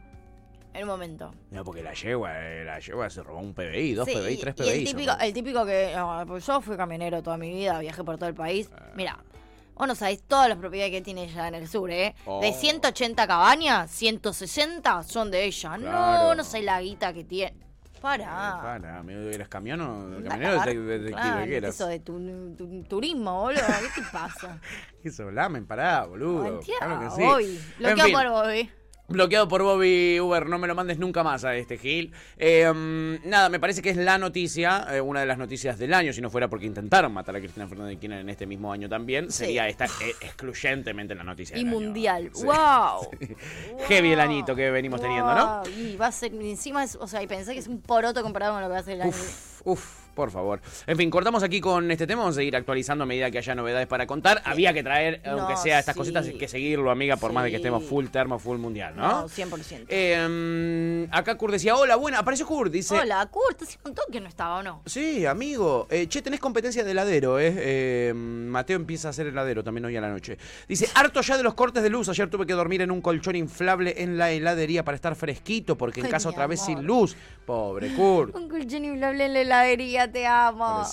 En un momento. No, porque la yegua, eh, la yegua se robó un PBI, dos Sí, PBI, y- tres y PBI. el se típico, robó. el típico que. no, pues yo fui camionero toda mi vida, viajé por todo el país. Ah. Mira, vos no sabés todas las propiedades que tiene ella en el sur, ¿eh? Oh. De 180 cabañas, 160 son de ella. Claro. No, no sé la guita que tiene. Eh, Para. para, amigo, ¿eras camión camionero? cagar. de- de- de- Claro, ¿Qué eras? Eso de tu, tu- turismo, boludo. ¿Qué te pasa? ¿Qué sos, lamen? Pará, boludo. Entiendo. Claro que sí. Bobby. Lo En que fin, por Bobby. Bloqueado por Bobby Uber, no me lo mandes nunca más a este Gil. Eh, nada, me parece que es la noticia, eh, una de las noticias del año, si no fuera porque intentaron matar a Cristina Fernández de Kirchner en este mismo año también, Sí. sería esta eh, excluyentemente la noticia Y del año. mundial. Sí. ¡Wow! Heavy el añito que venimos teniendo, ¿no? Y va a ser, encima, es- o sea, y pensé que es un poroto comparado con lo que va a ser el año. Uf, por favor. En fin, cortamos aquí con este tema. Vamos a seguir actualizando a medida que haya novedades para contar. Había que traer, No, aunque sea estas sí. cositas, hay que seguirlo, amiga, por más de que estemos full termo, full mundial, ¿no? No, 100%. Eh, acá Kurt decía, hola, buena. Apareció Kurt, dice. Hola, Kurt, hace un que no estaba, ¿o no? Sí, amigo. Eh, che, tenés competencia de heladero, ¿eh? Eh, Mateo empieza a ser heladero también hoy a la noche. Dice, harto ya de los cortes de luz. Ayer tuve que dormir en un colchón inflable en la heladería para estar fresquito, porque en casa otra vez sin luz. Pobre Kurt. Un colchón inflable en la heladería, te amo.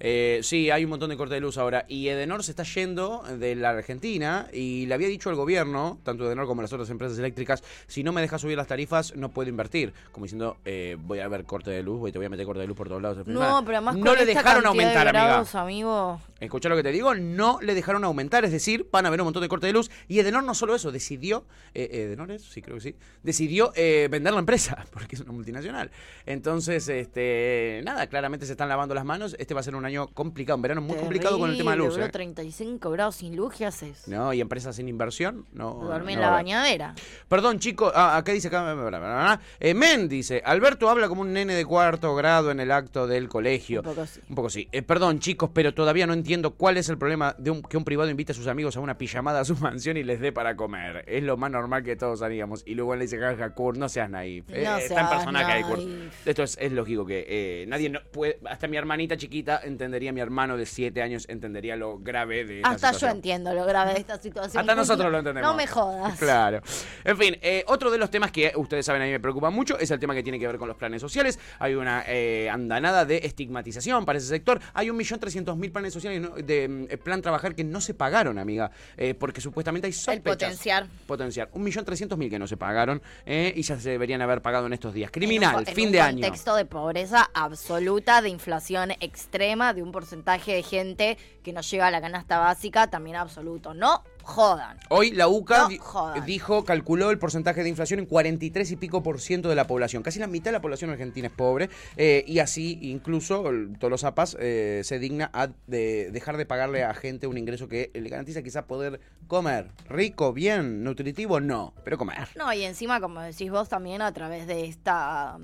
Eh, sí, hay un montón de cortes de luz ahora. Y Edenor se está yendo de la Argentina y le había dicho al gobierno, tanto Edenor como las otras empresas eléctricas, si no me dejas subir las tarifas, no puedo invertir. Como diciendo, eh, voy a ver corte de luz, voy, te voy a meter corte de luz por todos lados. No, pero además no le dejaron de aumentar, amiga. grados, amigo. Escucha lo que te digo, no le dejaron aumentar, es decir, van a haber un montón de corte de luz. Y Edenor no solo eso, decidió, eh, Edenor es, sí creo que sí, decidió eh, vender la empresa, porque es una multinacional. Entonces, este, nada, claramente se están lavando las manos. Este va a ser un año complicado, un verano muy complicado con el tema de luz. ¿eh? 35 grados sin luz, ¿qué haces? No, y empresas sin inversión, no. Dormí en no la va a haber. bañadera. Perdón, chicos. Ah, acá dice acá. Eh, Men dice: Alberto habla como un nene de cuarto grado en el acto del colegio. Un poco sí. Un poco sí. Eh, perdón, chicos, pero todavía no entiendo cuál es el problema de un- que un privado invite a sus amigos a una pijamada a su mansión y les dé para comer. Es lo más normal que todos haríamos. Y luego le dice, jaja, Kurt, no seas naif. Eh, No está en seas personaje ahí, Kurt. naif. Esto es, es lógico que eh, nadie no puede, hasta mi hermanita chiquita entendería, mi hermano de 7 años entendería lo grave de esta Hasta yo entiendo lo grave de esta situación. Hasta nosotros lo entendemos. No me jodas. Claro. En fin, eh, otro de los temas que ustedes saben a mí me preocupa mucho es el tema que tiene que ver con los planes sociales. Hay una eh, andanada de estigmatización para ese sector. Hay un millón trescientos mil planes sociales ¿no? de eh, plan trabajar que no se pagaron, amiga, eh, porque supuestamente hay sospechas. potenciar. Potenciar. Un millón trescientos mil que no se pagaron y ya se deberían haber pagado en estos días. En Criminal, un co- en fin un de año. contexto de pobreza absoluta, de inflación extrema, de un porcentaje de gente que no llega a la canasta básica, también absoluto. No jodan. Hoy la UCA No dijo, calculó el porcentaje de inflación en 43 y pico por ciento de la población. Casi la mitad de la población argentina es pobre. eh, y así, incluso, los APAS eh, se digna a de dejar de pagarle a gente un ingreso que le garantiza quizá poder comer. Rico, bien, nutritivo, no, pero comer. No, y encima, como decís vos, también a través de esta.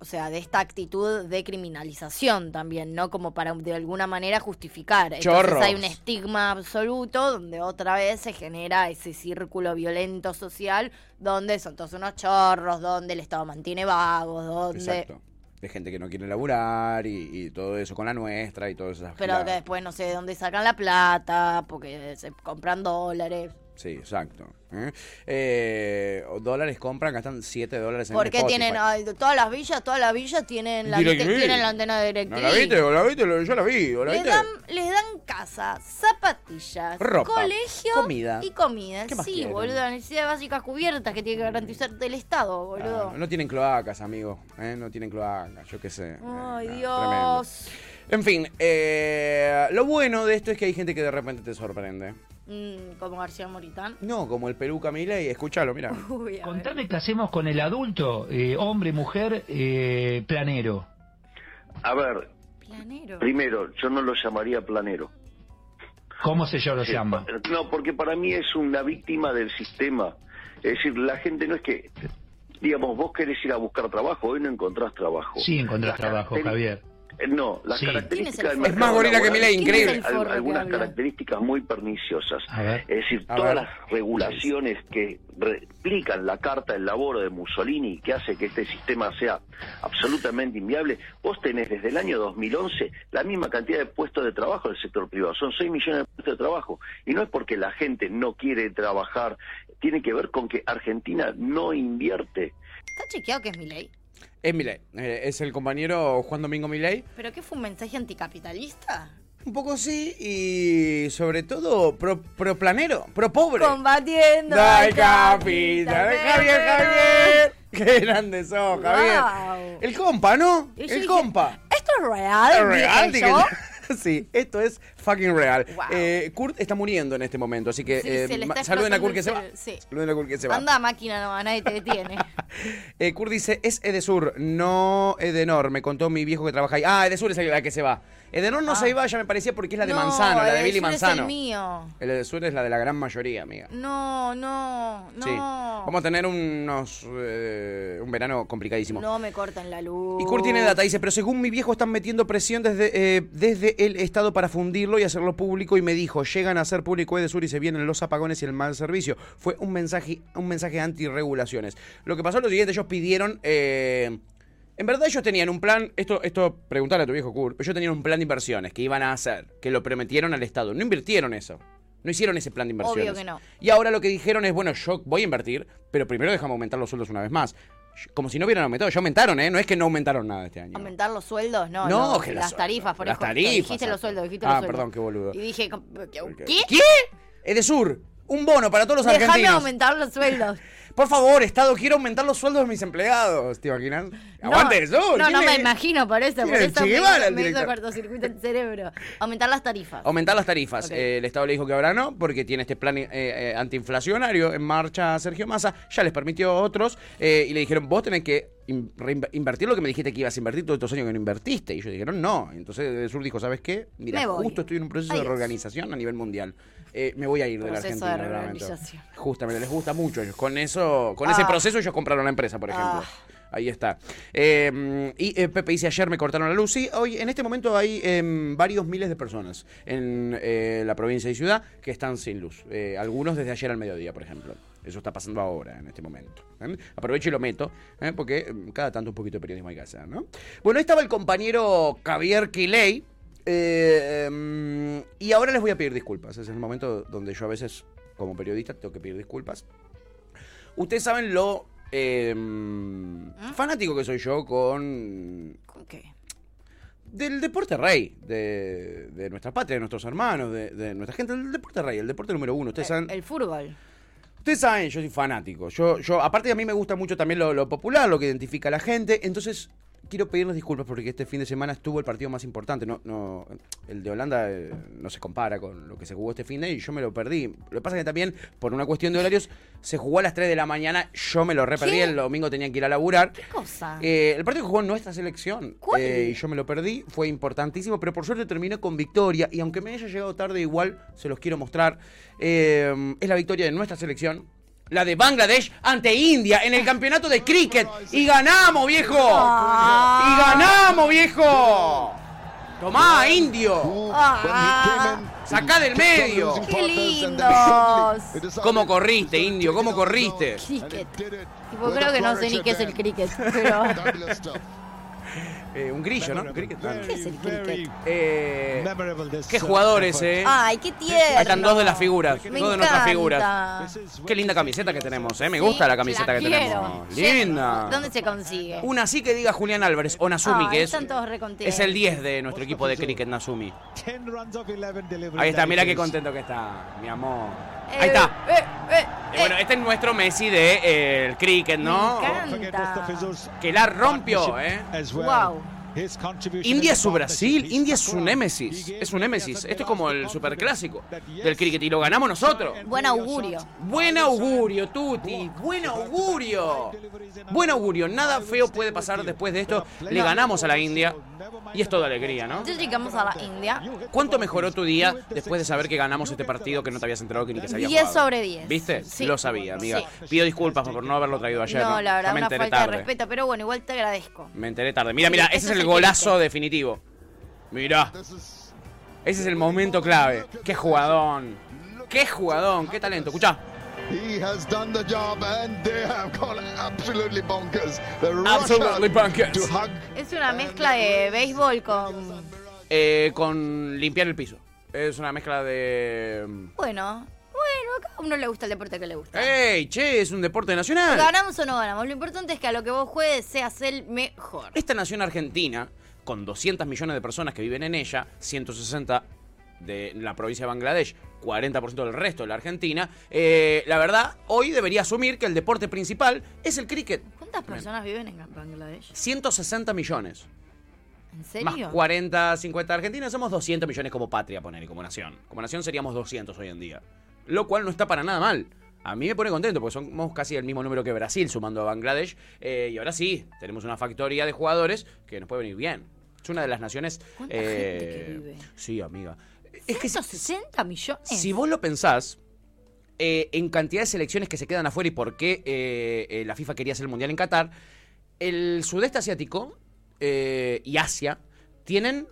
O sea, de esta actitud de criminalización también, ¿no? Como para de alguna manera justificar. Entonces Chorros. hay un estigma absoluto donde otra vez se genera ese círculo violento social donde son todos unos chorros, donde el Estado mantiene vagos, donde. Exacto. De gente que no quiere laburar y, y todo eso con la nuestra y todas esas Pero que después no sé de dónde sacan la plata, porque se compran dólares. Sí, exacto. ¿eh? Eh, dólares compran, gastan 7 dólares en ¿Por qué Spotify. tienen ay, todas las villas, todas las villas tienen la, tienen la antena de la viste? ¿O la viste? Yo la vi. ¿o la Les viste? dan, les dan casa, zapatillas, Ropa, colegio comida. y comida. ¿Qué más Sí, quieren? boludo, las necesidades básicas cubiertas que tiene que garantizarte el Estado, boludo. Ah, no tienen cloacas, amigo. ¿eh? No tienen cloacas, yo qué sé. Ay, Eh, Dios. tremendo. En fin, eh, lo bueno de esto es que hay gente que de repente te sorprende. Mm, como García Moritán. No, como el peluca Milei, escúchalo, mira. Contame qué hacemos con el adulto, eh, hombre, mujer, eh, planero. A ver, Planero. primero, yo no lo llamaría planero. ¿Cómo se yo lo Sí, llama? pa- No, porque para mí es una víctima del sistema. Es decir, la gente no es que, digamos, vos querés ir a buscar trabajo, hoy no encontrás trabajo. Sí, encontrás Las trabajo, Javier. No, las Sí. características ¿Quién es el del? Es más gorila que laboral- Milei, ¿Quién increíble. Al- algunas características muy perniciosas. Ver. Es decir, todas ver. las regulaciones que replican la carta del laboro de Mussolini, que hace que este sistema sea absolutamente inviable, vos tenés desde el año 2011 la misma cantidad de puestos de trabajo del sector privado. Son 6 millones de puestos de trabajo. Y no es porque la gente no quiere trabajar, tiene que ver con que Argentina no invierte. ¿Está chequeado que es mi ley? Es Milei. eh, es el compañero Juan Domingo Milei. ¿Pero qué fue un mensaje anticapitalista? Un poco sí y sobre todo pro, pro planero, pro pobre. Combatiendo. Al capital. Javier, Javier. Qué grande sos, Javier. Wow. El compa, ¿no? El compa. ¿Esto es real? ¿Es real? Dije yo. sí, esto es fucking real. Wow. Eh, Kurt está muriendo en este momento, así que Sí, eh, saluden a Kurt que se va. sí. Saluden a Kurt que se va. Anda, máquina, no, nadie te detiene. Eh, Kurt dice, es Edesur, no Edenor. Me contó mi viejo que trabaja ahí. Ah, Edesur es la que se va. Edenor no Ah. se iba, ya me parecía porque es la de No, Manzano, la de Billy sur Manzano. Es el mío. El Edesur es la de la gran mayoría, amiga. No, no, no. Sí. Vamos a tener unos eh, un verano complicadísimo. No me cortan la luz. Y Kurt tiene data, dice, pero según mi viejo están metiendo presión desde, eh, desde el Estado para fundirlo y hacerlo público y me dijo, llegan a ser público Edesur y se vienen los apagones y el mal servicio. Fue un mensaje, un mensaje anti-regulaciones. Lo que pasó es lo siguiente, ellos pidieron... eh, en verdad ellos tenían un plan, esto, esto preguntale a tu viejo Kurt, ellos tenían un plan de inversiones que iban a hacer, que lo prometieron al Estado. No invirtieron eso. No hicieron ese plan de inversiones. Obvio que no. Y ahora lo que dijeron es, bueno, yo voy a invertir, pero primero déjame aumentar los sueldos una vez más. Como si no hubieran aumentado. Ya aumentaron, ¿eh? No es que no aumentaron nada este año. ¿Aumentar los sueldos? No, No, que las las- tarifas, por las ejemplo. tarifas, Dijiste los sueldos, dijiste Ah, los sueldos. perdón, qué boludo. Y dije, ¿qué? ¿Qué? ¿Qué? Edesur, un bono para todos los Déjame argentinos. aumentar los sueldos. Por favor, Estado, quiero aumentar los sueldos de mis empleados. ¿Te imaginas? Aguante no, Edesur. No, ¿quién no me imagino por eso. ¿Quién Por es? eso me, me hizo cortocircuito el cerebro. Aumentar las tarifas. Aumentar las tarifas. Eh, el Estado le dijo que ahora no, porque tiene este plan eh, eh, antiinflacionario en marcha Sergio Massa. Ya les permitió a otros eh, y le dijeron, vos tenés que in- invertir lo que me dijiste que ibas a invertir todos estos años que no invertiste. Y ellos dijeron, no. Entonces el Sur dijo, ¿sabes qué? Mira, justo estoy en un proceso de reorganización a nivel mundial. Eh, me voy a ir de la Proceso Argentina. de reorganización. Justamente, les gusta mucho a ellos. Con eso, con ese Ah. proceso ellos compraron la empresa, por ejemplo. Ah. Ahí está. Eh, y eh, Pepe dice, ayer me cortaron la luz. Sí, hoy en este momento hay em, varios miles de personas en eh, la provincia y ciudad que están sin luz. Eh, algunos desde ayer al mediodía, por ejemplo. Eso está pasando ahora, en este momento. ¿eh? Aprovecho y lo meto, ¿eh? porque em, cada tanto un poquito de periodismo hay que hacer, ¿no? Bueno, ahí estaba el compañero Javier Quiley. Eh, em, y ahora les voy a pedir disculpas. Es el momento donde yo a veces, como periodista, tengo que pedir disculpas. Ustedes saben lo em, fanático que soy yo con ¿Con qué? del deporte rey, de, de nuestra patria, de nuestros hermanos, de, de nuestra gente, el deporte rey, el deporte número uno. Ustedes saben, El fútbol. ustedes saben, yo soy fanático. Yo, yo, aparte de a mí me gusta mucho también lo, lo popular, lo que identifica a la gente. Entonces, quiero pedirles disculpas porque este fin de semana estuvo el partido más importante. No, no, el de Holanda eh, no se compara con lo que se jugó este fin de y yo me lo perdí. Lo que pasa es que también, por una cuestión de horarios, se jugó a las 3 de la mañana. Yo me lo reperdí. El domingo tenía que ir a laburar. ¿Qué cosa? Eh, el partido que jugó nuestra selección. ¿Cuál? eh, y yo me lo perdí. Fue importantísimo, pero por suerte terminé con victoria. Y aunque me haya llegado tarde, igual se los quiero mostrar. Eh, es la victoria de nuestra selección. La de Bangladesh ante India en el campeonato de cricket. ¡Y ganamos, viejo! ¡Y ganamos, viejo! ¡Tomá, indio! Ah, ¡Sacá del medio! ¡Qué lindos! ¿Cómo corriste, indio? ¿Cómo corriste? Cricket. Tipo, creo que no sé ni qué es el cricket, pero... Eh, un grillo, ¿no? Cricket. ¿Qué es el cricket? Eh, qué jugadores, eh. Ay, qué tierno. Ahí están dos de las figuras, Me dos de nuestras encanta. figuras. Qué linda camiseta que tenemos, eh. Me gusta la camiseta la que quiero. tenemos. Linda. ¿Dónde se consigue? Una así que diga Julián Álvarez o Nasumi, Ay, que es, están todos recontentos. es el 10 de nuestro equipo de cricket, Nasumi. Ahí está, mira qué contento que está, mi amor. Ahí está. Eh, eh, Y bueno, este es nuestro Messi de eh, el cricket, ¿no? Me encanta. Que la rompió, ¿eh? Wow. India es su Brasil, India es su némesis, es un némesis. Esto es como el superclásico del cricket y lo ganamos nosotros. Buen augurio. Buen augurio, Tuti, buen augurio. Buen augurio, nada feo puede pasar después de esto. Le ganamos a la India y es toda alegría, ¿no? Entonces llegamos a la India. ¿Cuánto mejoró tu día después de saber que ganamos este partido que no te habías enterado que ni que se había 10 jugado? sobre 10. ¿Viste? Sí. Lo sabía, amiga. Sí. Pido disculpas por no haberlo traído ayer. No, la verdad, Ya me una enteré falta de respeto, pero bueno, igual te agradezco. Me enteré tarde. Mira, mira, Sí, ese ese es es el el golazo definitivo. Mira. Ese es el momento clave. Qué jugadón. Qué jugadón. Qué talento. Escucha. He has done the job and they have gone absolutely bonkers. The Absolutely rush out bonkers. to hug Es una mezcla de béisbol con. Eh, con limpiar el piso. Es una mezcla de. Bueno, bueno, a cada uno le gusta el deporte que le gusta. ¡Ey, che! Es un deporte nacional. Ganamos o no ganamos. Lo importante es que a lo que vos juegues seas el mejor. Esta nación argentina, con 200 millones de personas que viven en ella, 160 de la provincia de Bangladesh, 40% del resto de la Argentina, eh, la verdad, hoy debería asumir que el deporte principal es el cricket. ¿Cuántas personas viven en Bangladesh? 160 millones. ¿En Más serio? 40, 50 Argentina, somos 200 millones como patria, poner, como nación. Como nación seríamos 200 hoy en día. Lo cual no está para nada mal. A mí me pone contento porque somos casi el mismo número que Brasil sumando a Bangladesh. eh, y ahora sí, tenemos una factoría de jugadores que nos puede venir bien. Es una de las naciones... ¿Cuánta gente que eh, vive? Sí, amiga. Es que si, 160 millones. si vos lo pensás, eh, en cantidad de selecciones que se quedan afuera y por qué eh, la FIFA quería hacer el Mundial en Qatar, el sudeste asiático y Asia tienen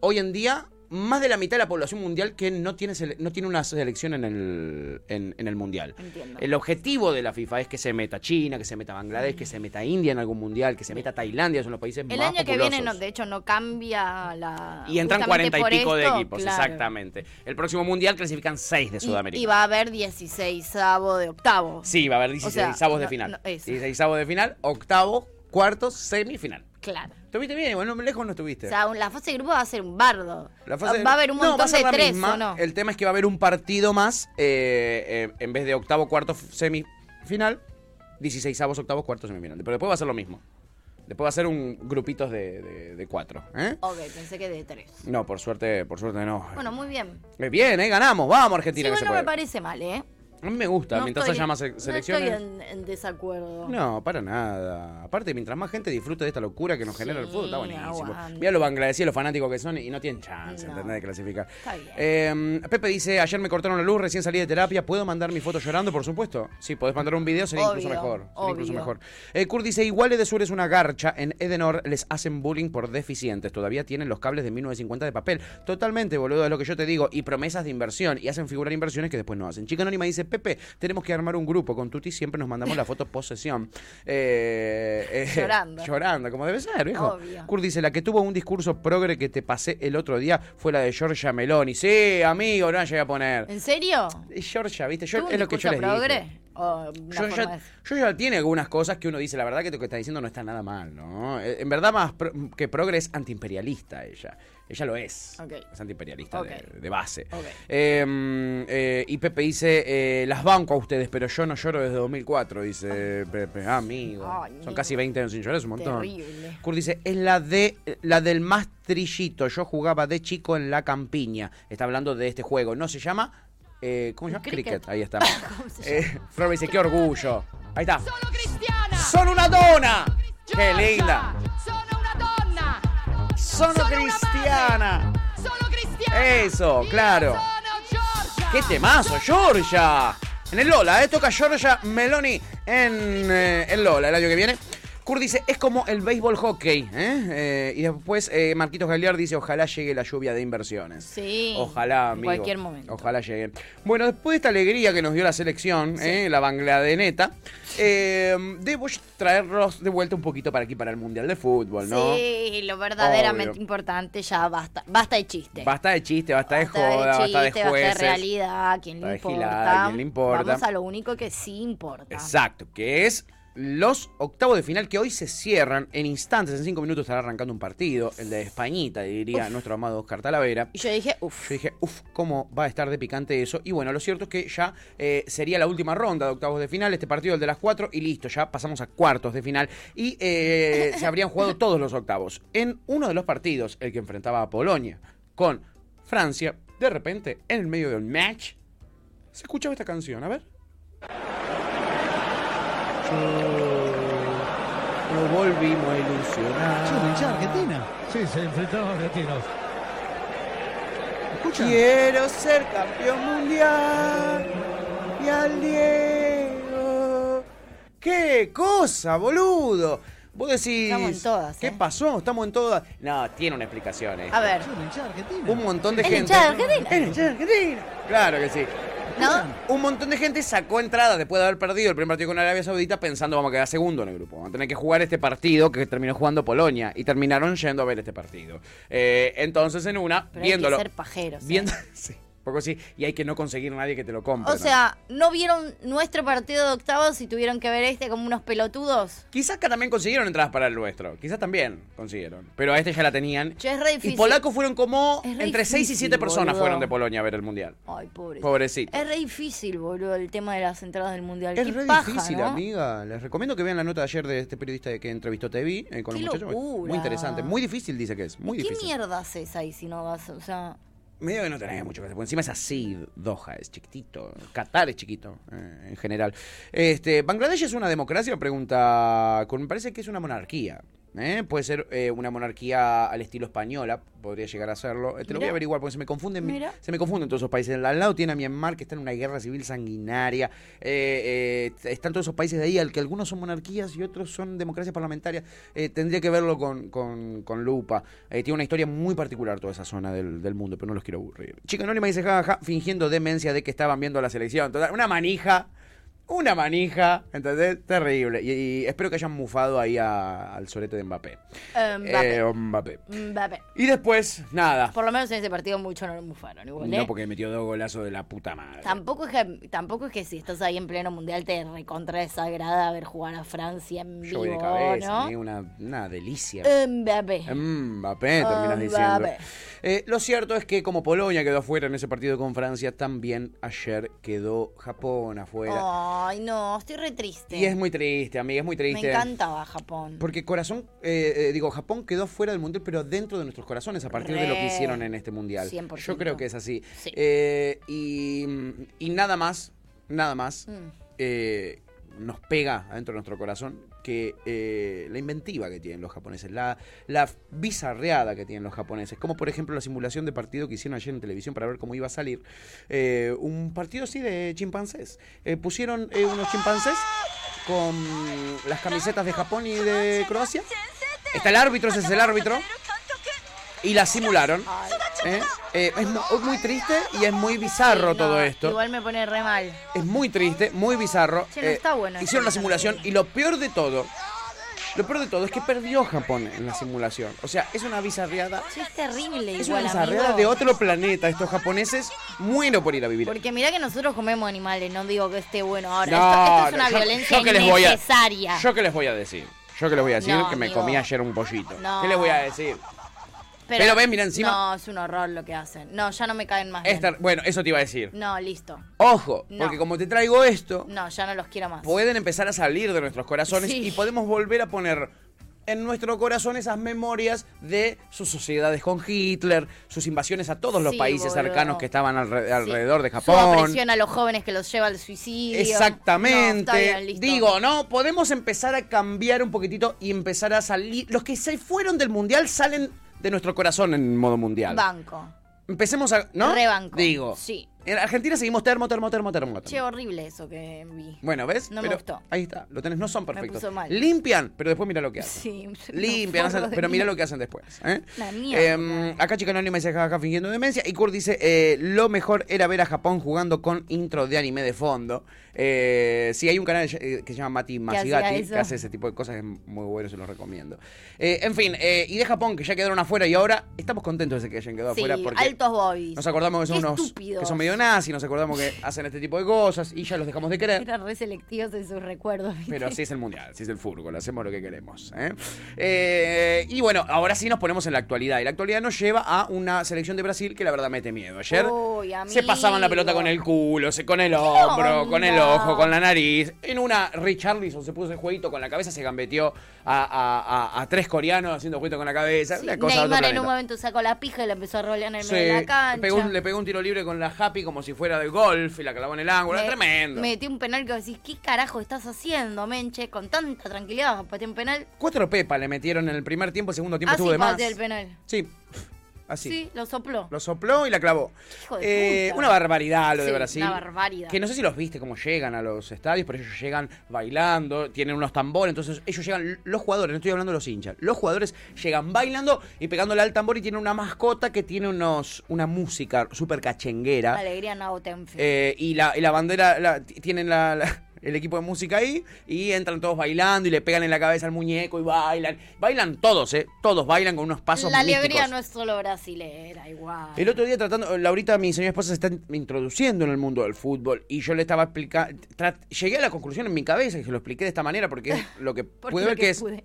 hoy en día más de la mitad de la población mundial que no tiene, no tiene una selección en el, en, en el Mundial. Entiendo. El objetivo de la FIFA es que se meta China, que se meta Bangladesh, que se meta India en algún mundial, que se meta Tailandia, son los países El más año que viene, no, de hecho, no cambia la. Y entran 40 y pico de equipos, claro. exactamente. El próximo mundial clasifican 6 de Sudamérica. y va a haber 16 de octavo. Sí, va a haber O 16 sea, avos de final. no, eso. 16 avos de final, octavo, cuarto, semifinal. Claro. ¿Estuviste bien? Bueno, lejos no estuviste. O sea, la fase de grupo va a ser un bardo. La fase- Va a haber un No, montón va a ser de tres, misma. ¿o no? El tema es que va a haber un partido más eh, eh, en vez de octavo, cuarto, semifinal, 16 avos, octavos, cuartos, semifinal. Pero después va a ser lo mismo. Después va a ser un grupitos de, de- de cuatro. ¿eh? Ok, pensé que de tres. No, por suerte, por suerte no. Bueno, muy bien. Eh, Bien, ¿eh? Ganamos. Vamos, Argentina, Sí, que se bueno, puede. me parece mal, ¿eh? A mí me gusta, No mientras estoy- haya más se- selecciones. No estoy en, en desacuerdo. No, para nada. Aparte, mientras más gente disfrute de esta locura que nos genera el fútbol, está buenísimo. Mira los bangladesíes, los fanáticos que son y no tienen chance, No. ¿entendés? De clasificar. Está bien. Eh, Pepe dice, ayer me cortaron la luz, recién salí de terapia, ¿puedo mandar mi foto llorando? Por supuesto. Sí, podés mandar un video, sería incluso mejor. Sería incluso mejor. Eh, Kurt dice, igual Edesur es una garcha, en Edenor les hacen bullying por deficientes, todavía tienen los cables de 1950 de papel. Totalmente, boludo, es lo que yo te digo. Y promesas de inversión, y hacen figurar inversiones que después no hacen. Chica Anónima dice, Pepe, tenemos que armar un grupo, con Tuti siempre nos mandamos la foto posesión. Eh, eh, Llorando. Llorando, como debe ser, viejo. Obvio. Kurt dice, la que tuvo un discurso progre que te pasé el otro día fue la de Giorgia Meloni. Sí, amigo, no la llegué a poner. ¿En serio? Georgia, ¿viste? Yo, ¿Tuvo un es lo que yo les discurso dije. Progre? ¿O una Yo ya, yo ya tiene algunas cosas que uno dice, la verdad que lo que está diciendo no está nada mal, ¿no? Eh, En verdad más pro- que progre es antiimperialista ella. Ella lo es. Es antiimperialista de, de base. Ok. Eh, y Pepe dice, eh, las banco a ustedes, pero yo no lloro desde 2004, dice Pepe. Ah, amigo. Son amigo. casi 20 años sin llorar, es un montón. Terrible. Kurt dice, es la de la del más trillito. Yo jugaba de chico en la campiña. Está hablando de este juego. No se llama. Eh, ¿Cómo se llama? Cricket. Ahí está. ¿Cómo se Eh, Flor me dice, qué orgullo. Ahí está. ¡Sono cristiana! ¡Sono una dona! ¡Qué linda! Sono una donna! ¡Sono cristiana! Sono cristiana! Eso, claro. ¡Qué temazo, Georgia! En el Lola, ¿eh? Toca Georgia Meloni en eh, el Lola el año que viene. Kurt dice, es como el béisbol hockey. ¿eh? Eh, y después eh, Marquitos Galear dice, ojalá llegue la lluvia de inversiones. Sí. Ojalá, En amigo. cualquier momento. Ojalá llegue. Bueno, después de esta alegría que nos dio la selección, ¿eh? la bangladeneta, eh, debo traerlos de vuelta un poquito para aquí, para el Mundial de Fútbol, ¿no? Sí, lo verdaderamente Obvio. importante ya basta. Basta de chiste. Basta de chiste, basta de Basta joda, basta de chiste, basta de jueces. realidad, ¿a quién le Basta de importa? gilada, ¿a quién le importa? Vamos a lo único que sí importa. Exacto, que es los octavos de final que hoy se cierran en instantes. En cinco minutos estará arrancando un partido, el de Españita, diría nuestro amado Oscar Talavera. Y yo dije, uff. Yo dije, uff, ¿cómo va a estar de picante eso? Y bueno, lo cierto es que ya eh, sería la última ronda de octavos de final, este partido el de las cuatro, y listo, ya pasamos a cuartos de final. Y eh, se habrían jugado todos los octavos. En uno de los partidos, el que enfrentaba a Polonia con Francia, de repente, en el medio del match, se escuchaba esta canción, a ver. Nos volvimos a ilusionar. Hinchada argentina. Sí, se enfrentaron a argentinos. Escucha. Quiero ser campeón mundial y al Diego. ¡Qué cosa, boludo! Vos decís. Estamos en todas, ¿Qué ¿eh? pasó? Estamos en todas. No, tiene una explicación. esto. A ver. Un montón de ¿Es gente. Argentina? Argentina. Claro que sí. ¿No? Un montón de gente sacó entradas después de haber perdido el primer partido con Arabia Saudita pensando vamos a quedar segundo en el grupo. Vamos a tener que jugar este partido que terminó jugando Polonia. Y terminaron yendo a ver este partido. Eh, entonces en una, Pero viéndolo. hay que ser pajeros. ¿eh? Viendo, sí, poco sí. Y hay que no conseguir nadie que te lo compre. O ¿no? sea, ¿no vieron nuestro partido de octavos y tuvieron que ver este como unos pelotudos? Quizás también consiguieron entradas para el nuestro. Quizás también consiguieron. Pero a este ya la tenían. Che, es re Y difícil. polacos fueron como entre 6 y difícil, 7 personas boludo. fueron de Polonia a ver el mundial. Ay, pobre. Pobrecito. Es re difícil, boludo, el tema de las entradas del mundial. Es Qué re paja, difícil, ¿no? amiga. Les recomiendo que vean la nota de ayer de este periodista que entrevistó TV eh, con Qué los muchachos. locura. Muy interesante. Muy difícil, dice que es. Muy ¿Qué difícil. mierda haces ahí si no vas? O sea, Medio que no tenés mucho que hacer. Porque encima es así. Doha es chiquitito. Qatar es chiquito, eh, en general. Este, ¿Bangladesh es una democracia? Pregunta. Me parece que es una monarquía. ¿Eh? Puede ser eh, una monarquía al estilo española. Podría llegar a serlo. Eh, te lo voy a averiguar porque se me confunden. Mirá. Se me confunden todos esos países. Al lado tiene a Myanmar, que está en una guerra civil sanguinaria. Eh, eh, están todos esos países de ahí, al que algunos son monarquías y otros son democracias parlamentarias. Tendría que verlo con, con- con lupa. Tiene una historia muy particular toda esa zona del, del mundo, pero no los quiero aburrir. Chica Anónima dice, jajaja, fingiendo demencia de que estaban viendo la selección. Total, una manija. Una manija, ¿entendés? Terrible. Y, y espero que hayan mufado ahí a- al sorete de Mbappé. eh, Mbappé. Eh, Mbappé. Mbappé. Y después, nada. Por lo menos en ese partido mucho no lo mufaron, igual, ¿eh? No, porque metió dos golazos de la puta madre. Tampoco es, que, tampoco es que si estás ahí en pleno mundial te recontra desagrada ver jugar a Francia en Yo vivo, voy de cabeza, ¿no? ¿eh? una, una delicia. Mbappé. Mbappé, terminas diciendo. Eh, lo cierto es que como Polonia quedó afuera en ese partido con Francia, también ayer quedó Japón afuera. Ay, no, estoy re triste. Y es muy triste, amiga, es muy Me triste. encantaba Japón. Porque corazón, eh, eh, digo, Japón quedó fuera del mundial, pero dentro de nuestros corazones a partir de lo que hicieron en este mundial. 100%. Yo creo que es así. Sí. Eh, y, y nada más, nada más, Mm. eh, nos pega adentro de nuestro corazón que eh, la inventiva que tienen los japoneses, la, la bizarreada que tienen los japoneses, como por ejemplo la simulación de partido que hicieron ayer en televisión para ver cómo iba a salir, eh, un partido así de chimpancés. Eh, pusieron eh, unos chimpancés con las camisetas de Japón y de Croacia. Está el árbitro, ese es el árbitro. Y la simularon. ¿Eh? Eh, es mu- muy triste y es muy bizarro Sí, todo no, esto. Igual me pone re mal. Es muy triste, muy bizarro. Che, no está bueno. Hicieron la simulación y lo peor de todo, lo peor de todo es que perdió Japón en la simulación. O sea, es una bizarreada. Sí, es terrible Es una bizarreada amigo. de otro planeta. Estos japoneses muero por ir a vivir. Porque mirá que nosotros comemos animales, no digo que esté bueno ahora. No, esto, esto es una yo- violencia yo que les voy a- innecesaria. Yo qué les voy a decir. Yo que les voy a decir No, que me amigo. comí ayer un pollito. No. ¿Qué les voy a decir? Pero ven, mira encima. No, es un horror lo que hacen. No, ya no me caen más. bien. Bueno, eso te iba a decir. No, listo. Ojo, No. porque como te traigo esto, No, ya no los quiero más. pueden empezar a salir de nuestros corazones Sí. y podemos volver a poner en nuestro corazón esas memorias de sus sociedades con Hitler, sus invasiones a todos los Sí, países boludo. cercanos que estaban alre- Sí. alrededor de Su Japón. opresión a los jóvenes que los lleva al suicidio. Exactamente. está bien, listo. Digo, ¿no? Podemos empezar a cambiar un poquitito y empezar a salir. Los que se fueron del mundial salen de nuestro corazón en modo mundial. Banco. Empecemos a. ¿No? Rebanco. Digo. Sí. En Argentina seguimos termo, termo, termo, termo. termo. Che, horrible eso que vi. Bueno, ¿ves? No me gustó. Ahí está, lo tenés, no son Me perfectos. puso mal. Limpian, pero después mira lo que hacen. Sí. Limpian, hacen- pero mira lo que hacen después. ¿eh? Una mierda. Eh, acá Chica Anónima dice jajaja fingiendo demencia. Y Kurt dice: eh, Lo mejor era ver a Japón jugando con intro de anime de fondo. Eh, sí, hay un canal que se llama Mati Masigati que hace ese tipo de cosas, es muy bueno, se los recomiendo. Eh, en fin, eh, y de Japón, que ya quedaron afuera y ahora estamos contentos de que hayan quedado Sí, afuera porque altos bobbies. nos acordamos que son Qué unos estúpidos. que son medio nazis, nos acordamos que hacen este tipo de cosas y ya los dejamos de querer. Eran re selectivos en sus recuerdos. ¿viste? Pero así es el mundial, así es el fútbol, hacemos lo que queremos. ¿eh? Y bueno, ahora sí nos ponemos en la actualidad. Y la actualidad nos lleva a una selección de Brasil que la verdad mete miedo. Ayer Uy, se pasaban la pelota con el culo, se- con el hombro, con el? Ojo, con la nariz. En una Richarlison se puso el jueguito con la cabeza, se gambeteó a, a- a- a tres coreanos haciendo jueguito con la cabeza. una cosa Neymar en un momento sacó la pija y la empezó a rolear en el Sí, medio de la cancha. pegó un- le pegó un tiro libre con la Happy como si fuera de golf y la clavó en el ángulo. Me- Tremendo. Metió un penal que decís, ¿qué carajo estás haciendo, Menche? Con tanta tranquilidad, pateó un penal. Cuatro pepas le metieron en el primer tiempo, el segundo tiempo Así estuvo de más. el penal. Sí, así. Sí, lo sopló. Lo sopló y la clavó. Hijo de Eh, puta. una barbaridad lo de Brasil. una barbaridad. Que no sé si los viste cómo llegan a los estadios, pero ellos llegan bailando, tienen unos tambores, entonces ellos llegan, los jugadores, no estoy hablando de los hinchas, los jugadores llegan bailando y pegándole al tambor y tienen una mascota que tiene unos una música súper cachenguera. Alegría no. Eh, y, la, y la bandera, la- tienen la- la- el equipo de música ahí y entran todos bailando y le pegan en la cabeza al muñeco y bailan. Bailan todos, ¿eh? Todos bailan con unos pasos la alegría no es solo brasilera, igual. El otro día tratando, Laurita, mi señora esposa, se está introduciendo en el mundo del fútbol y yo le estaba explicando, llegué a la conclusión en mi cabeza y se lo expliqué de esta manera porque es lo que pude ver que es, pude.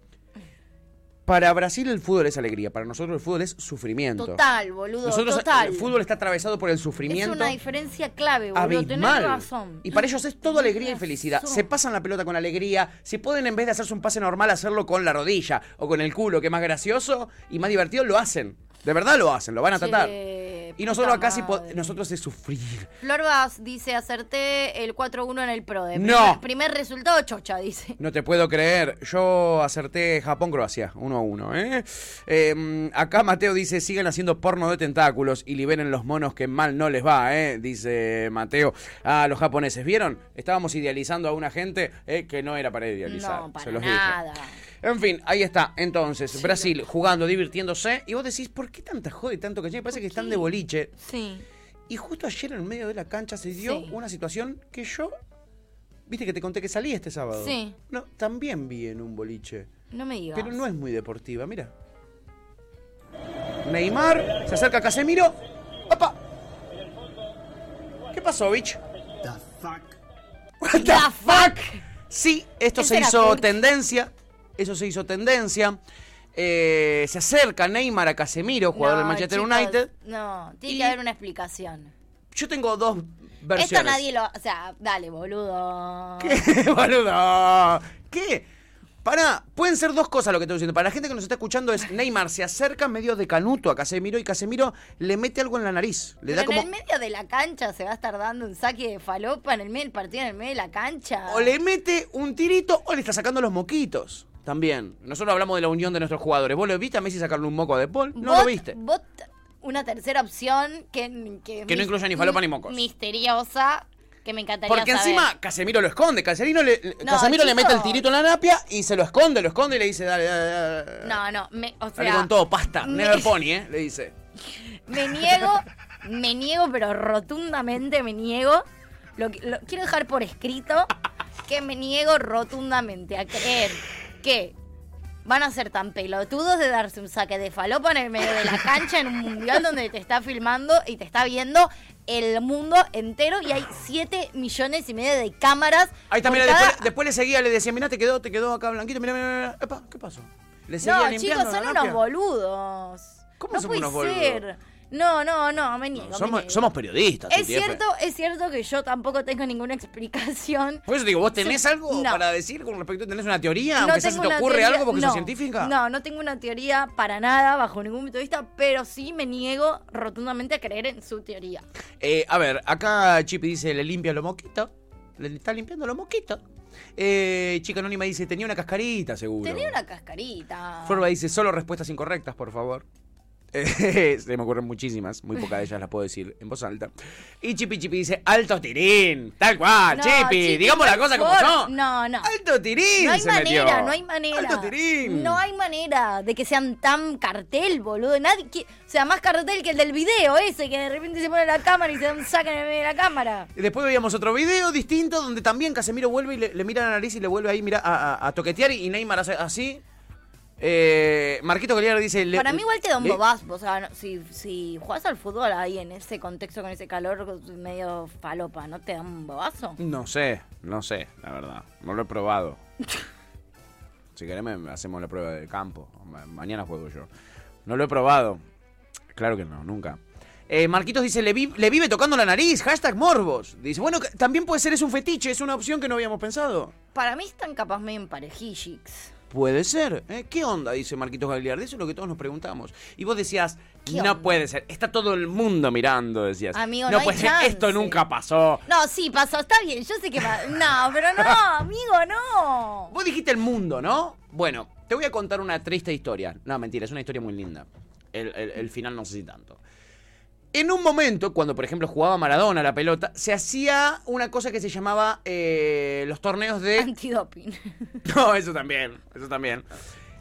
Para Brasil el fútbol es alegría, para nosotros el fútbol es sufrimiento. Total, boludo, Nosotros total. el fútbol está atravesado por el Es sufrimiento. una diferencia clave, boludo. Tenés abismal. razón. Y para ellos es todo alegría y Tenés felicidad. razón. Se pasan la pelota con alegría. Si pueden, en vez de hacerse un pase normal, hacerlo con la rodilla o con el culo, que es más gracioso y más divertido, lo hacen. De verdad lo hacen, lo van a tratar. Y nosotros acá sí nosotros es sufrir. Flor Vaz dice, acerté el 4-1 en el PRODE. No. Primer, primer resultado, chocha, dice. No te puedo creer. Yo acerté Japón-Croacia, 1 a 1. ¿eh? Eh, acá Mateo dice: sigan haciendo porno de tentáculos y liberen los monos que mal no les va, ¿eh? dice Mateo. Ah, los japoneses. ¿Vieron? Estábamos idealizando a una gente eh, que no era para idealizar. No, para se los nada. dije. En fin, ahí está. Entonces, Brasil jugando, divirtiéndose. Y vos decís: ¿por qué tanta joda y tanto que Parece que están de boliche. Sí. Y justo ayer en el medio de la cancha se dio Sí. una situación que yo. Viste que te conté que salí este sábado. Sí. No, también vi en un boliche. No me digas. Pero no es muy deportiva, mira. Neymar, se acerca a Casemiro. ¡Opa! ¿Qué pasó, bitch? The fuck. What the fuck? Sí, esto ¿Quién se hizo Kurt? tendencia. Eso se hizo tendencia. Eh, se acerca Neymar a Casemiro, jugador No, del Manchester chicos, United. No, tiene Y- que haber una explicación. Yo tengo dos versiones. Esto nadie lo... O sea, dale, boludo. ¿Qué, boludo? ¿Qué? Para, pueden ser dos cosas lo que estoy diciendo. Para la gente que nos está escuchando es Neymar se acerca medio de canuto a Casemiro y Casemiro le mete algo en la nariz. Le Pero da en como. el medio de la cancha se va a estar dando un saque de falopa en el medio del partido, en el medio de la cancha. O le mete un tirito o le está sacando los moquitos. También. Nosotros hablamos de la unión de nuestros jugadores. ¿Vos lo viste a Messi sacarle un moco a De Paul? No lo viste. vos- una tercera opción que, que, Que no incluya ni falopa ni mocos. Misteriosa, que me encantaría Porque saber. encima Casemiro lo esconde. Casemiro, le, No, Casemiro le mete el tirito en la napia y se lo esconde, lo esconde y le dice, dale, dale, dale. No, no, me, o Dale sea, con todo, pasta. me- Never pony, ¿eh? Le dice. me niego, me niego, pero rotundamente me niego. Lo, que- lo- quiero dejar por escrito que me niego rotundamente a creer que van a ser tan pelotudos de darse un saque de falopa en el medio de la cancha en un mundial donde te está filmando y te está viendo el mundo entero y hay 7 millones y medio de cámaras. Ahí está, mira, cada- después, después le seguía, le decía, mira, te quedó, te quedó acá blanquito, mira, mira, mira. Epa, ¿qué pasó? Le seguía No, chicos, son unos boludos. ¿Cómo no puede unos boludos? ser. No, no, no, me niego. Somos, niego. somos periodistas. Es cierto, es cierto que yo tampoco tengo ninguna explicación. Por eso digo, ¿vos tenés Sí, algo no. para decir con respecto? ¿Tenés una teoría? No Aunque sea se te ocurre teoría- algo porque no, sos científica. No, no tengo una teoría para nada, bajo ningún punto de vista, pero sí me niego rotundamente a creer en su teoría. Eh, a ver, acá Chippy dice, le limpia los moquitos. Le está limpiando los moquitos. Eh, Chica Anónima dice, tenía una cascarita, seguro. Tenía una cascarita. Forba dice, solo respuestas incorrectas, por favor. Se me ocurren muchísimas, muy pocas de ellas las puedo decir en voz alta. Y Chipi Chipi dice, alto tirín, tal cual, No, Chipi, Chipi, digamos por la cosa como son. No, no. Alto tirín No hay se manera, metió. no hay manera. Alto tirín. No hay manera de que sean tan cartel, boludo. Nadie qui- o sea, más cartel que el del video ese, que de repente se pone la cámara y se da un saque en medio de la cámara. Y después veíamos otro video distinto donde también Casemiro vuelve y le, le mira la nariz y le vuelve ahí mira, a, a- a toquetear y Neymar hace así. Eh, Marquito Galeano dice... le- Para mí igual te da un bobazo. O sea, no- si, si jugás al fútbol ahí en ese contexto, con ese calor medio falopa, ¿no te da un bobazo? No sé, no sé, la verdad. No lo he probado. si querés, hacemos la prueba de campo. Ma- mañana juego yo. No lo he probado. Claro que no, nunca. Eh, Marquitos dice, le, vi- le vive tocando la nariz, hashtag morbos. Dice, bueno, también puede ser es un fetiche, es una opción que no habíamos pensado. Para mí están capaz medio emparejillix. Puede ser. ¿eh? ¿Qué onda? Dice Marquitos Gagliardi. Eso es lo que todos nos preguntamos. Y vos decías, ¿Qué no puede ser. Está todo el mundo mirando, decías. Amigo, no, no puede ser. Esto nunca pasó. No, sí, pasó, está bien, yo sé que va. No, pero no, amigo, no. Vos dijiste el mundo, ¿no? Bueno, te voy a contar una triste historia. No, mentira, es una historia muy linda. El, el- el final no sé si tanto. En un momento, cuando por ejemplo jugaba Maradona la pelota, se hacía una cosa que se llamaba eh, los torneos de... Antidoping. No, eso también, eso también.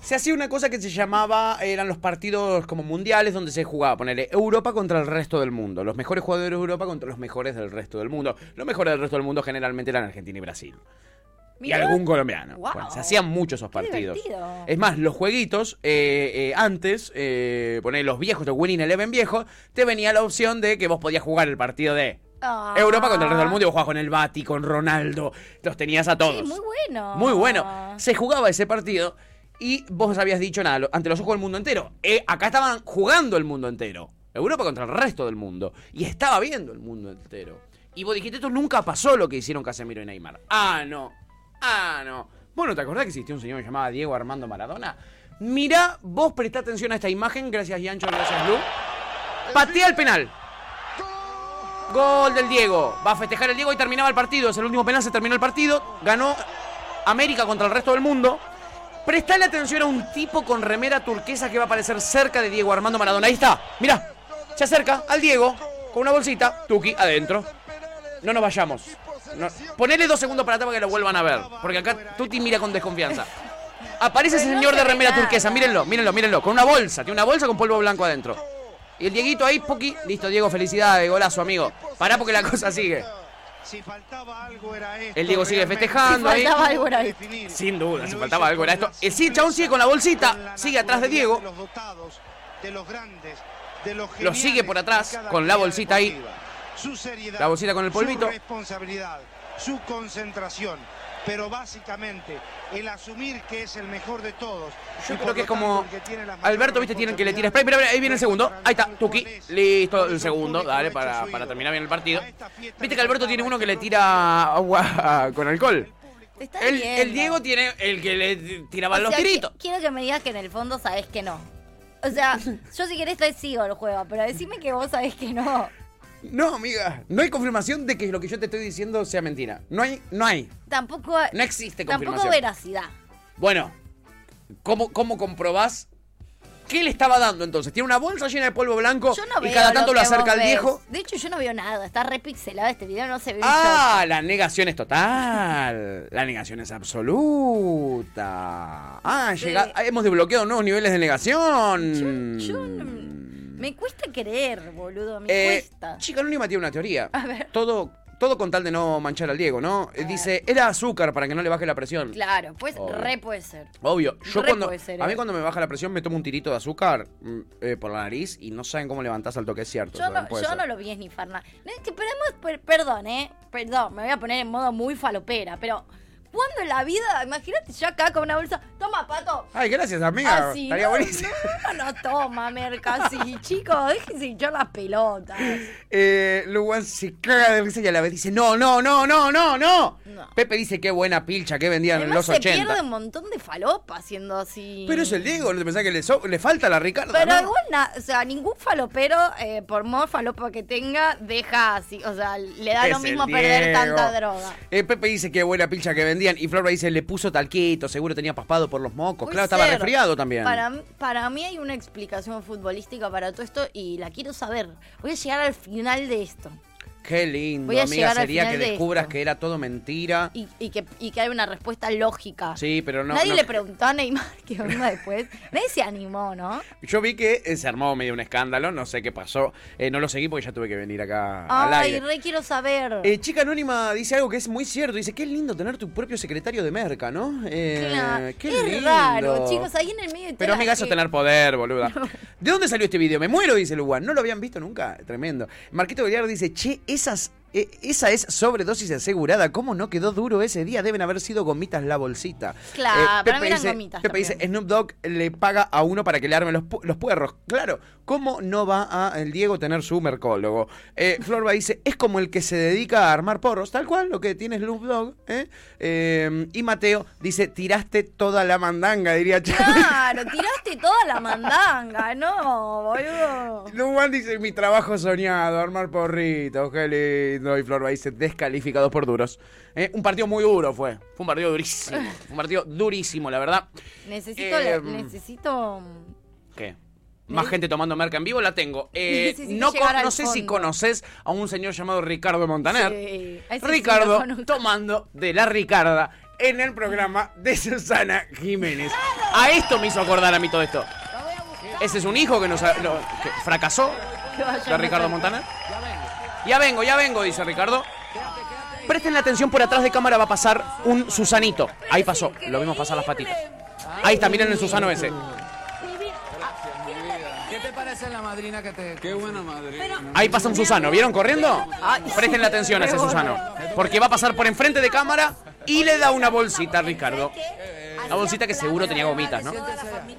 Se hacía una cosa que se llamaba, eran los partidos como mundiales donde se jugaba, ponerle Europa contra el resto del mundo. Los mejores jugadores de Europa contra los mejores del resto del mundo. Los mejores del resto del mundo generalmente eran Argentina y Brasil. Y algún colombiano. Bueno, se hacían muchos esos Qué partidos. divertido. Es más, los jueguitos, eh, eh, antes, eh, poner los viejos, de Winning Eleven viejo, te venía la opción de que vos podías jugar el partido de Ah. Europa contra el resto del mundo y vos jugabas con el Bati, con Ronaldo, los tenías a todos. Sí, muy bueno. Muy bueno. Se jugaba ese partido y vos habías dicho nada, ante los ojos del mundo entero. Eh, acá estaban jugando el mundo entero. Europa contra el resto del mundo. Y estaba viendo el mundo entero. Y vos dijiste, esto nunca pasó lo que hicieron Casemiro y Neymar. Ah, no. Ah, no. ¿Vos no te acordás que existía un señor llamado Diego Armando Maradona? Mirá, vos prestá atención a esta imagen. Gracias, Yancho. Gracias, Lu. Patea el penal. Gol del Diego. Va a festejar el Diego y terminaba el partido. Es el último penal, se terminó el partido. Ganó América contra el resto del mundo. Prestale atención a un tipo con remera turquesa que va a aparecer cerca de Diego Armando Maradona. Ahí está. Mirá. Se acerca al Diego con una bolsita. Tuki, adentro. No nos vayamos. No- Ponele dos segundos para atrás para que lo vuelvan a ver. Porque acá Tuti mira con desconfianza. Aparece ese señor se de remera turquesa. Mírenlo, mírenlo, mírenlo. Con una bolsa. Tiene una bolsa con polvo blanco adentro. Y el Dieguito ahí, Puki. Listo, Diego, felicidades, golazo, amigo. Pará porque la cosa sigue. Si faltaba algo era esto. El Diego sigue festejando ahí. Si faltaba algo era esto. Definir. Sin duda, si lo faltaba algo era esto. El sí, el chabón sigue con la bolsita. Sigue atrás de Diego. De los dotados, de los grandes, de los Lo sigue por atrás con la bolsita ahí. Su seriedad. La bolsita con el polvito. Su responsabilidad, su concentración. Pero básicamente, el asumir que es el mejor de todos. Yo creo que es como. Alberto, viste, tienen que le tira spray. Pero ahí viene el segundo. Ahí está, Tuki. Listo, el segundo. Dale, para, para terminar bien el partido. Viste que Alberto tiene uno que le tira agua con alcohol. El, Diego tiene el que le tiraba O los sea, tiritos. qui- Quiero que me digas que en el fondo sabes que no. O sea, yo si querés te sigo el juego, pero decime que vos sabés que no. No, amiga. No hay confirmación de que lo que yo te estoy diciendo sea mentira. No hay, no hay. Tampoco. No existe Tampoco confirmación. veracidad. Bueno, ¿cómo, cómo comprobás? ¿Qué le estaba dando entonces? Tiene una bolsa llena de polvo blanco Yo no y veo cada tanto lo acerca al viejo. De hecho, yo no veo nada. Está re pixelado este video, no se ve Ah, la negación es total. La negación es absoluta. Ah, llega- hemos desbloqueado nuevos niveles de negación. Yo no- Me cuesta creer, boludo, me Eh, cuesta. Chica Anónima tiene una teoría. A ver. Todo, todo con tal de no manchar al Diego, ¿no? Eh, Dice, era azúcar para que no le baje la presión. Claro, pues Obvio. re puede ser. Obvio. Yo Re cuando. puede ser, a mí eh. cuando me baja la presión me tomo un tirito de azúcar mm, eh, por la nariz y no saben cómo levantás al toque, es cierto. Yo, no, yo no lo vi ni Farna. No, es que perdón, eh. Perdón, me voy a poner en modo muy falopera, pero. ¿Cuándo en la vida? Imagínate yo acá con una bolsa. Toma, pato. Ay, gracias, amiga. Así, Estaría no, buenísimo. No, no, toma, merca, así. Chicos, déjense hinchar las pelotas. Eh, Luwan se caga de risa y a la vez dice, no, no, no, no, no, no. Pepe dice, qué buena pilcha que vendían en los se pierde 80. un montón de falopa haciendo así. Pero es el Diego, ¿no te pensás que le, so- le falta a la Ricardo? Pero ¿no? igual, na- o sea, ningún falopero, eh, por más falopa que tenga, deja así. O sea, le da lo Es mismo perder tanta droga. Eh, Pepe dice qué buena pilcha que vendían y Florba dice, le puso talquito, seguro tenía paspado por los mocos. Claro, estaba ser. resfriado también. Para, para mí hay una explicación futbolística para todo esto y la quiero saber. Voy a llegar al final de esto. Qué lindo, Voy a amiga, llegar al sería final que de descubras esto. que era todo mentira. Y, y que, y que hay una respuesta lógica. Sí, pero no. Nadie no- le preguntó a Neymar qué onda después. Nadie se animó, ¿no? Yo vi que eh, se armó medio un escándalo, no sé qué pasó. Eh, no lo seguí porque ya tuve que venir acá al Ay, aire. re quiero saber. Eh, Chica Anónima dice algo que es muy cierto. Dice, qué lindo tener tu propio secretario de merca, ¿no? Eh, Claro, qué es lindo. raro, chicos, ahí en el medio de Pero amiga, eso es gente- tener poder, boluda. ¿De dónde salió este video? Me muero, dice Lugan. ¿No lo habían visto nunca? Tremendo. Marquito Goliar dice, che, esas... eh, esa es sobredosis asegurada. ¿Cómo no quedó duro ese día? Deben haber sido gomitas la bolsita. Claro, Eh, para mí eran dice, gomitas Pepe dice. Snoop Dogg le paga a uno para que le arme los, pu- los puerros. Claro, ¿cómo no va a el Diego tener su mercólogo? Eh, Florba dice, es como el que se dedica a armar porros, tal cual, lo que tiene Snoop Dogg. ¿eh? Eh, y Mateo dice, tiraste toda la mandanga, diría Charlie. Claro, tiraste toda la mandanga, no, boludo. Luan dice, mi trabajo soñado, armar porritos, qué lindo. Y dice, descalificados por duros. Eh, un partido muy duro fue. Fue un partido durísimo. Fue un partido durísimo, la verdad. Necesito, Eh, necesito. ¿Qué? Más gente tomando merca en vivo la tengo. Eh, no sé si conoces a un señor llamado Ricardo Montaner. Sí, sí Ricardo tomando de la Ricarda en el programa de Susana Jiménez. A esto me hizo acordar a mí todo esto. Ese es un hijo que nos ha- lo- que fracasó de Ricardo. Montaner. Ya vengo, ya vengo, dice Ricardo. Presten la atención, por atrás de cámara va a pasar un Susanito. Ahí pasó, lo vimos pasar las patitas. Ahí está, miren el Susano ese. ¿Qué te parece la madrina que te.? Qué buena madrina. Ahí pasa un Susano, ¿vieron corriendo? Presten la atención a ese Susano. Porque va a pasar por enfrente de cámara y le da una bolsita a Ricardo. Una bolsita que seguro tenía gomitas, ¿no?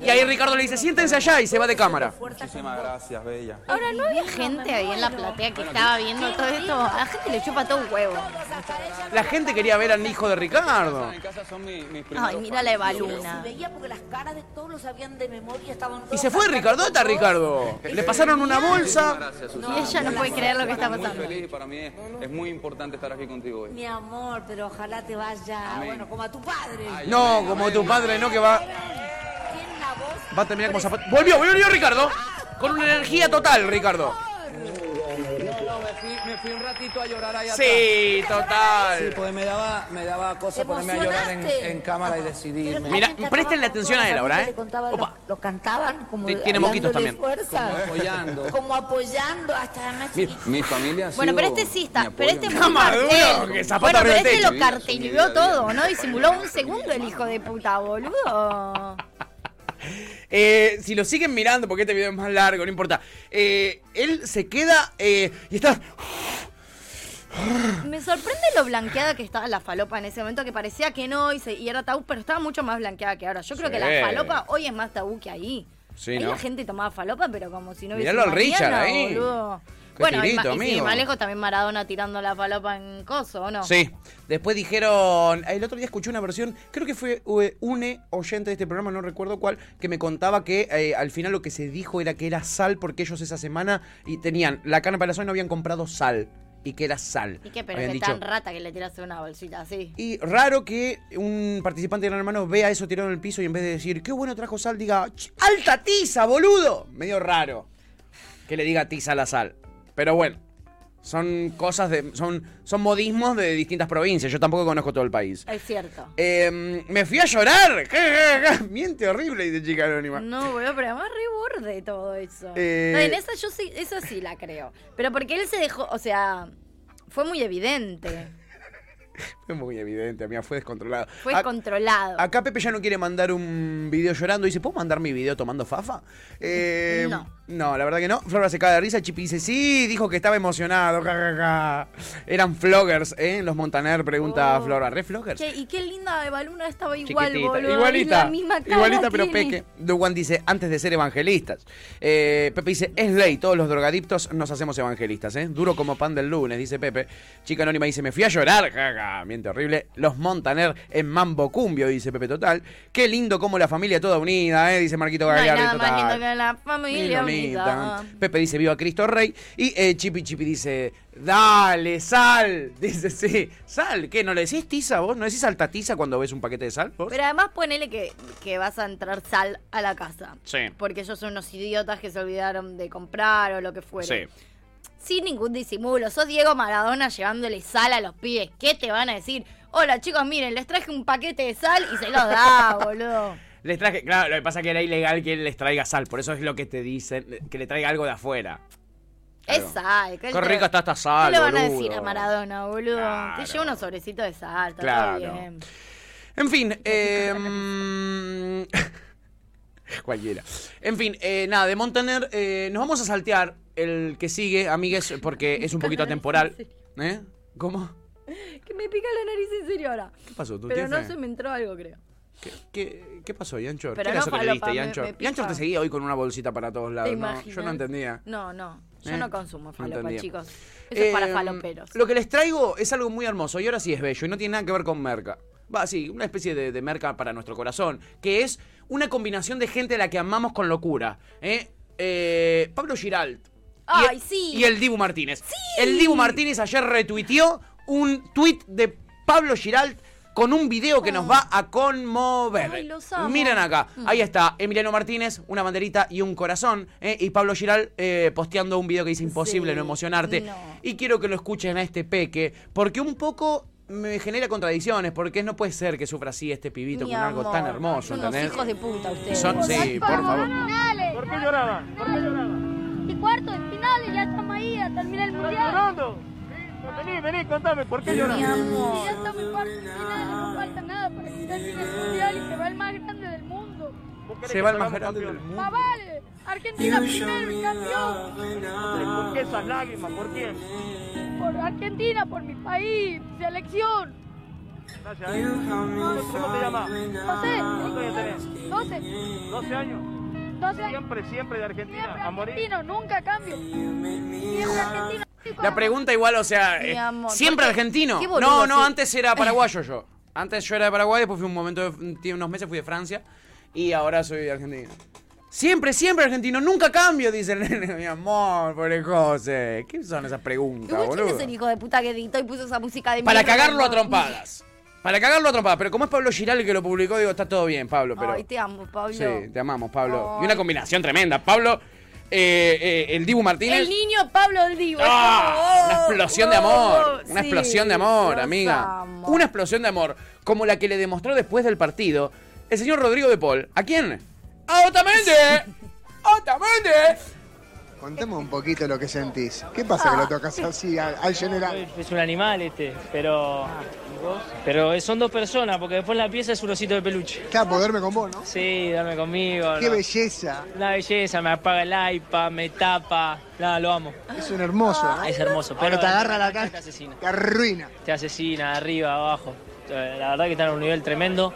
Y ahí Ricardo le dice, siéntense allá y se va de cámara. Muchísimas gracias, bella. Ahora, ¿no había gente ahí en la platea que estaba viendo todo esto? A la gente le chupa todo un huevo. La gente quería ver al hijo de Ricardo. Ay, mira la Evaluna. veía porque las caras de todos lo sabían de memoria, estaban Y se fue Ricardo, ¿dónde está Ricardo? Le pasaron una bolsa. Y ella no puede creer lo que está Muy pasando. feliz y para mí es, es muy importante estar aquí contigo hoy. Mi amor, pero ojalá te vaya, bueno, como a tu padre. No, como tu padre, no, que va. Va a terminar como zapato. Volvió, volvió Ricardo. Con una energía total, Ricardo. Me fui, un ratito a llorar Sí, atrás. total. Sí, porque me daba, me daba cosa ponerme a llorar en, cámara y decidirme. Mira, presten la atención a él ahora, ¿eh? lo, lo cantaban como Ti- tiene moquitos dándole también. fuerza. Como apoyando. Como apoyando hasta más Mi, mi familia ha Bueno, pero este sí está. Pero este en fue un mi- Maduro, que Bueno, pero este lo cartelió todo, ¿no? Disimuló un segundo el hijo de puta, boludo. Eh, si lo siguen mirando, porque este video es más largo, no importa. Eh, él se queda eh, y está. Me sorprende lo blanqueada que estaba la falopa en ese momento, que parecía que no y, se- y era tabú, pero estaba mucho más blanqueada que ahora. Yo creo que la falopa hoy es más tabú que ahí. Sí, ahí ¿no? la gente tomaba falopa, pero como si no hubiese Miralo al Richard mañana, ahí. boludo. Bueno, y, tirito, y sí, amigo. más lejos también Maradona tirando la palopa en coso, ¿o no? Sí. Después dijeron. El otro día escuché una versión, creo que fue eh, une oyente de este programa, no recuerdo cuál, que me contaba que eh, al final lo que se dijo era que era sal porque ellos esa semana y tenían la carne para la soya y no habían comprado sal. Y que era sal. ¿Y qué? Pero Habían que dicho. tan rata que le tiraste una bolsita así. Y raro que un participante de Gran Hermano vea eso tirado en el piso y en vez de decir, qué bueno trajo sal, diga, "Ch, alta tiza, boludo. Medio raro que le diga tiza a la sal. Pero bueno, son cosas de. son, son modismos de distintas provincias. Yo tampoco conozco todo el país. Es cierto. Eh, me fui a llorar. Miente horrible, dice chica anónima. No, boludo, pero además re borde todo eso. Eh, No, en esa yo sí, eso sí la creo. Pero porque él se dejó, o sea, fue muy evidente. Fue muy evidente, amiga, fue descontrolado. Fue Ac- controlado. Acá Pepe ya no quiere mandar un video llorando. Dice, ¿puedo mandar mi video tomando fafa? Eh, No. No, la verdad que no. Flora se cae de risa. Chipi dice, sí, dijo que estaba emocionado. ja, ja, ja". Eran floggers, ¿eh? Los Montaner, pregunta Oh. Flora. ¿Re floggers? Che, y qué linda Eva Luna estaba igual, Chiquitita. boludo. Igualita. La misma cara igualita, pero tiene. peque. Duwan dice, antes de ser evangelistas. Eh, Pepe dice, es ley, todos los drogadictos nos hacemos evangelistas, ¿eh? Duro como pan del lunes, dice Pepe. Chica anónima dice, me fui a llorar. Ja, ja, miente horrible. Los Montaner en Mambo Cumbio, dice Pepe Total. Qué lindo como la familia toda unida, ¿eh? Dice Marquito No hay Gagliardi nada más Total. lindo que la familia Pepe dice viva Cristo Rey. Y eh, Chipi Chipi dice, dale, sal. Dice, sí, sal. ¿Qué? ¿No le decís tiza vos? ¿No decís alta tiza cuando ves un paquete de sal? vos? Pero además ponele que, que vas a entrar sal a la casa. Sí. Porque ellos son unos idiotas que se olvidaron de comprar o lo que fuera. Sí. Sin ningún disimulo. Sos Diego Maradona llevándole sal a los pibes. ¿Qué te van a decir? Hola chicos, miren, les traje un paquete de sal y se los da, boludo. Les traje, claro, lo que pasa es que era ilegal que él les traiga sal, por eso es lo que te dicen, que le traiga algo de afuera. Es sal. ¿Qué rica está esta sal, ¿Qué le van a decir a Maradona, boludo? Claro. Te lleva unos sobrecitos de sal, está Claro. todo bien. En fin, eh, cualquiera. En fin, eh, nada, de Montaner, eh, nos vamos a saltear el que sigue, amigues, porque es un poquito atemporal. ¿Eh? ¿Cómo? Que me pica la nariz en serio ahora. ¿Qué pasó, tu Pero no se me entró algo, creo. ¿Qué, qué pasó, Yanchor? Pero ¿Qué no era eso que le diste, Yanchor? Yanchor te seguía hoy con una bolsita para todos lados, ¿Te ¿no? Yo no entendía. No, no. Yo ¿Eh? no consumo falopa, entendía. chicos. Eso es para Eh, faloperos. Lo que les traigo es algo muy hermoso y ahora sí es bello y no tiene nada que ver con merca. Va, sí, una especie de, de merca para nuestro corazón, que es una combinación de gente a la que amamos con locura. ¿eh? Eh, Pablo Giralt. y ¡Ay, el- sí! Y el Dibu Martínez. El Dibu Martínez ayer retuiteó un tuit de Pablo Giralt con un video que nos va a conmover. Ay, los amo. Miren acá, Mm. ahí está Emiliano Martínez, una banderita y un corazón, ¿eh? y Pablo Giral eh, posteando un video que dice imposible Sí, no emocionarte. no. Y quiero que lo escuchen a este peque, porque un poco me genera contradicciones, porque no puede ser que sufra así este pibito Mi con algo tan hermoso, son ¿entendés? hijos de puta ustedes. Son- sí, por favor. ¿Por qué lloraban? ¿Por qué lloraban? Y cuarto de finales, ya estamos ahí a terminar el mundial. Vení, vení, contame, ¿por qué lloras? Mi amor. Ya estamos en cuarto de finales, no falta nada para que termine el mundial y se va el más grande del mundo. Se va el más grande del mundo. ¡Más vale! Argentina primero y campeón. ¿Por qué esas lágrimas? ¿Por quién? Por Argentina, por mi país, selección. Gracias, ¿eh? ¿Cómo te llamas? José. ¿Cuántos años tenés? 12. 12 años. 12 años. Siempre, siempre de Argentina. A morir. Argentino, nunca cambio. Siempre argentino. La pregunta igual, o sea, Mi eh, amor, ¿siempre argentino? Qué boludo, No, no, sí. antes era paraguayo yo. Antes yo era de Paraguay, después fui un momento, de, unos meses fui de Francia y ahora soy de Argentina. Siempre, siempre argentino, nunca cambio, dice el nene, mi amor, pobre José. ¿Qué son esas preguntas, Igual quién es boludo? el hijo de puta que editó y puso esa música de Para mierda cagarlo a trompadas. Para cagarlo a trompadas. Pero como es Pablo Giral el que lo publicó, digo, está todo bien, Pablo. Pero Ay, te amo, Pablo. sí, te amamos, Pablo. Y una combinación tremenda. Pablo, eh, eh, el Dibu Martínez. El niño Pablo del Divo. ¡Ah! Una explosión de amor. oh, Una sí, explosión de amor, amiga. amo. Una explosión de amor. Como la que le demostró después del partido el señor Rodrigo de Paul. ¿A quién? ¡A Otamendi! ¡Otamendi! Contemos un poquito lo que sentís. ¿Qué pasa que lo tocas así al, al general? Es un animal este, pero. Pero son dos personas, porque después la pieza es un osito de peluche. Claro, poderme con vos, ¿no? Sí, darme conmigo. Qué ¿no? belleza. Una belleza, me apaga el iPad, me tapa. Nada, lo amo. Es un hermoso. ¿no? Es hermoso, Cuando pero. te agarra la cara, Te asesina. te arruina. Te asesina, arriba, abajo. Eh, La verdad que están a un nivel tremendo.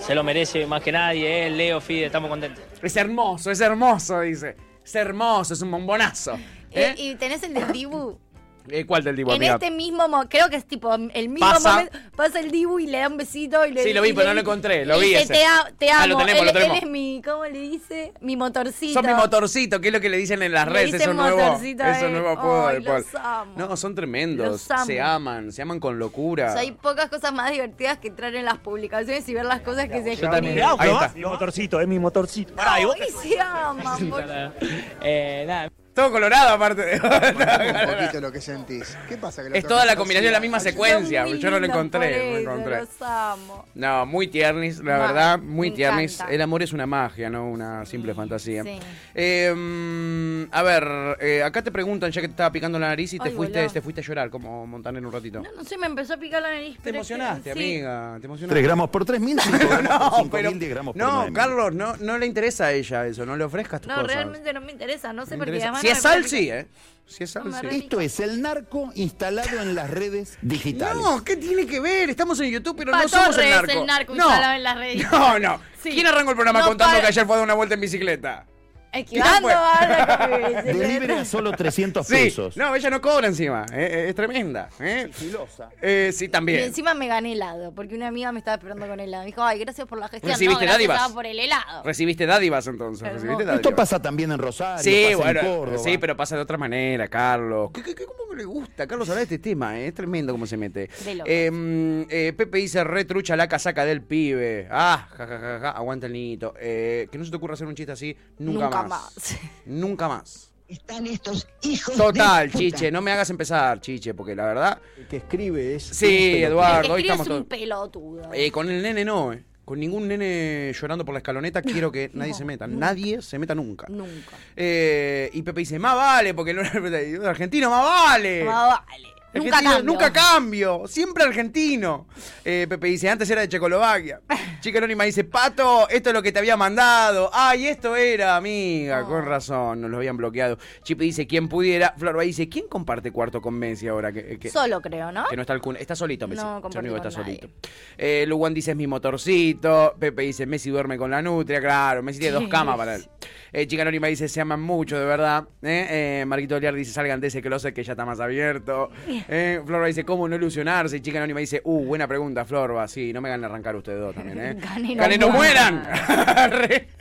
Se lo merece más que nadie, él, Leo, Fide, estamos contentos. Es hermoso, es hermoso, dice. Es hermoso, es un bombonazo. Eh, y tenés el Dibu. Eh, ¿Cuál del tipo, en amiga? este mismo mo- creo que es tipo el mismo Pasa. momento pasa el Dibu y le da un besito y le Sí, lo vi, pero le no lo encontré, lo vi ese. te, a- te Ah, amo lo tenemos, él, lo tenemos. él es mi cómo le dice mi motorcito Son mi motorcito, que es lo que le dicen en las Le redes. dicen Eso nuevo, motorcito a eso él. nuevo apodo Ay, de Paul. los amo. No, son tremendos. Los amo. Se aman, se aman con locura. O sea, hay pocas cosas más divertidas que entrar en las publicaciones y ver las cosas que se Yo también. escriben. Ahí está. Mi motorcito, es mi motorcito. Ay, se aman. Eh, nada. Todo colorado, aparte. Contame un poquito lo que sentís. ¿Qué pasa? Que lo Es toda la combinación de la misma secuencia. Yo no lo encontré, no encontré. Los amo. No, muy tiernis, la verdad, muy tiernis. encanta. El amor es una magia, no una simple fantasía. sí. Eh, mm, a ver, eh, acá te preguntan, ya que te estaba picando la nariz y te Ay, fuiste, te fuiste a llorar, como Montaner un ratito. No sé, me empezó a picar la nariz. Te emocionaste, amiga, te emocionaste. 3 gramos por 3.000, 5 gramos por No, 5.000, pero- 10 gramos por No, 9.000. Carlos, no, no le interesa a ella eso, no le ofrezcas tus No, cosas. realmente no me interesa, no sé No por qué. además Si es sal, sí, ¿eh? Si es sal, sí. Esto es el narco instalado en las redes digitales. No, ¿qué tiene que ver? Estamos en YouTube, pero no somos el narco. el narco no. instalado en las redes. No, no. Sí. ¿Quién arrancó el programa No contando para- que ayer fue a dar una vuelta en bicicleta? Esquivando a la Delivery a solo 300 Sí. pesos. No, ella no cobra encima. eh, eh, es tremenda. ¿eh? Sigilosa. Eh, sí, Y también. encima me gané helado, porque una amiga me estaba esperando con helado. Me dijo, ay, gracias por la gestión. ¿Recibiste no, gracias dádivas? por el helado. Recibiste dádivas entonces. Hermoso. Recibiste Esto dádivas. pasa también en Rosario, Sí, pasa bueno, en Córdoba. sí, pero pasa de otra manera, Carlos. ¿Qué, qué, qué- cómo le gusta? Carlos habla de este tema, eh? es tremendo cómo se mete. De locos. Eh, mm, eh, Pepe dice, retrucha la casaca del pibe. Ah, ja, ja, ja, ja, aguanta el niñito. Eh, que no se te ocurra hacer un chiste así nunca, Nunca más. más. Nunca más. Están estos hijos Total, de. Chiche, no me hagas empezar, Chiche, porque la verdad... El que escribe es. Sí, El Eduardo, que hoy estamos es todos... un pelotudo. Eh, con el nene no, eh. Con ningún nene llorando por la escaloneta quiero que nadie No, se meta. nunca. Nadie se meta nunca. Nunca. Eh, y Pepe dice, más vale, porque el el argentino más vale. Más vale. Nunca cambio. Nunca cambio, siempre argentino. Eh, Pepe dice, antes era de Checoslovaquia. Chica Anónima dice, Pato, esto es lo que te había mandado. Ay, esto era, amiga, con razón, nos lo habían bloqueado. Chipe dice, quien pudiera. Florba dice, ¿quién comparte cuarto con Messi ahora? Que, que- Solo creo, ¿no? que no está el Kun. Está solito Messi. No está nadie. solito. Eh, Luwan dice es mi motorcito. Pepe dice Messi duerme con la nutria. Claro, Messi tiene dos camas para él. Eh, Chica Anónima dice se aman mucho, de verdad. Eh, eh, Marquito Oliar dice salgan de ese closet que ya está más abierto. Eh, Florba dice cómo no ilusionarse. Y Chica Anónima dice uh, buena pregunta, Florba. Sí, no me ganen arrancar ustedes dos también, ¿eh? Ganen, no no mueran.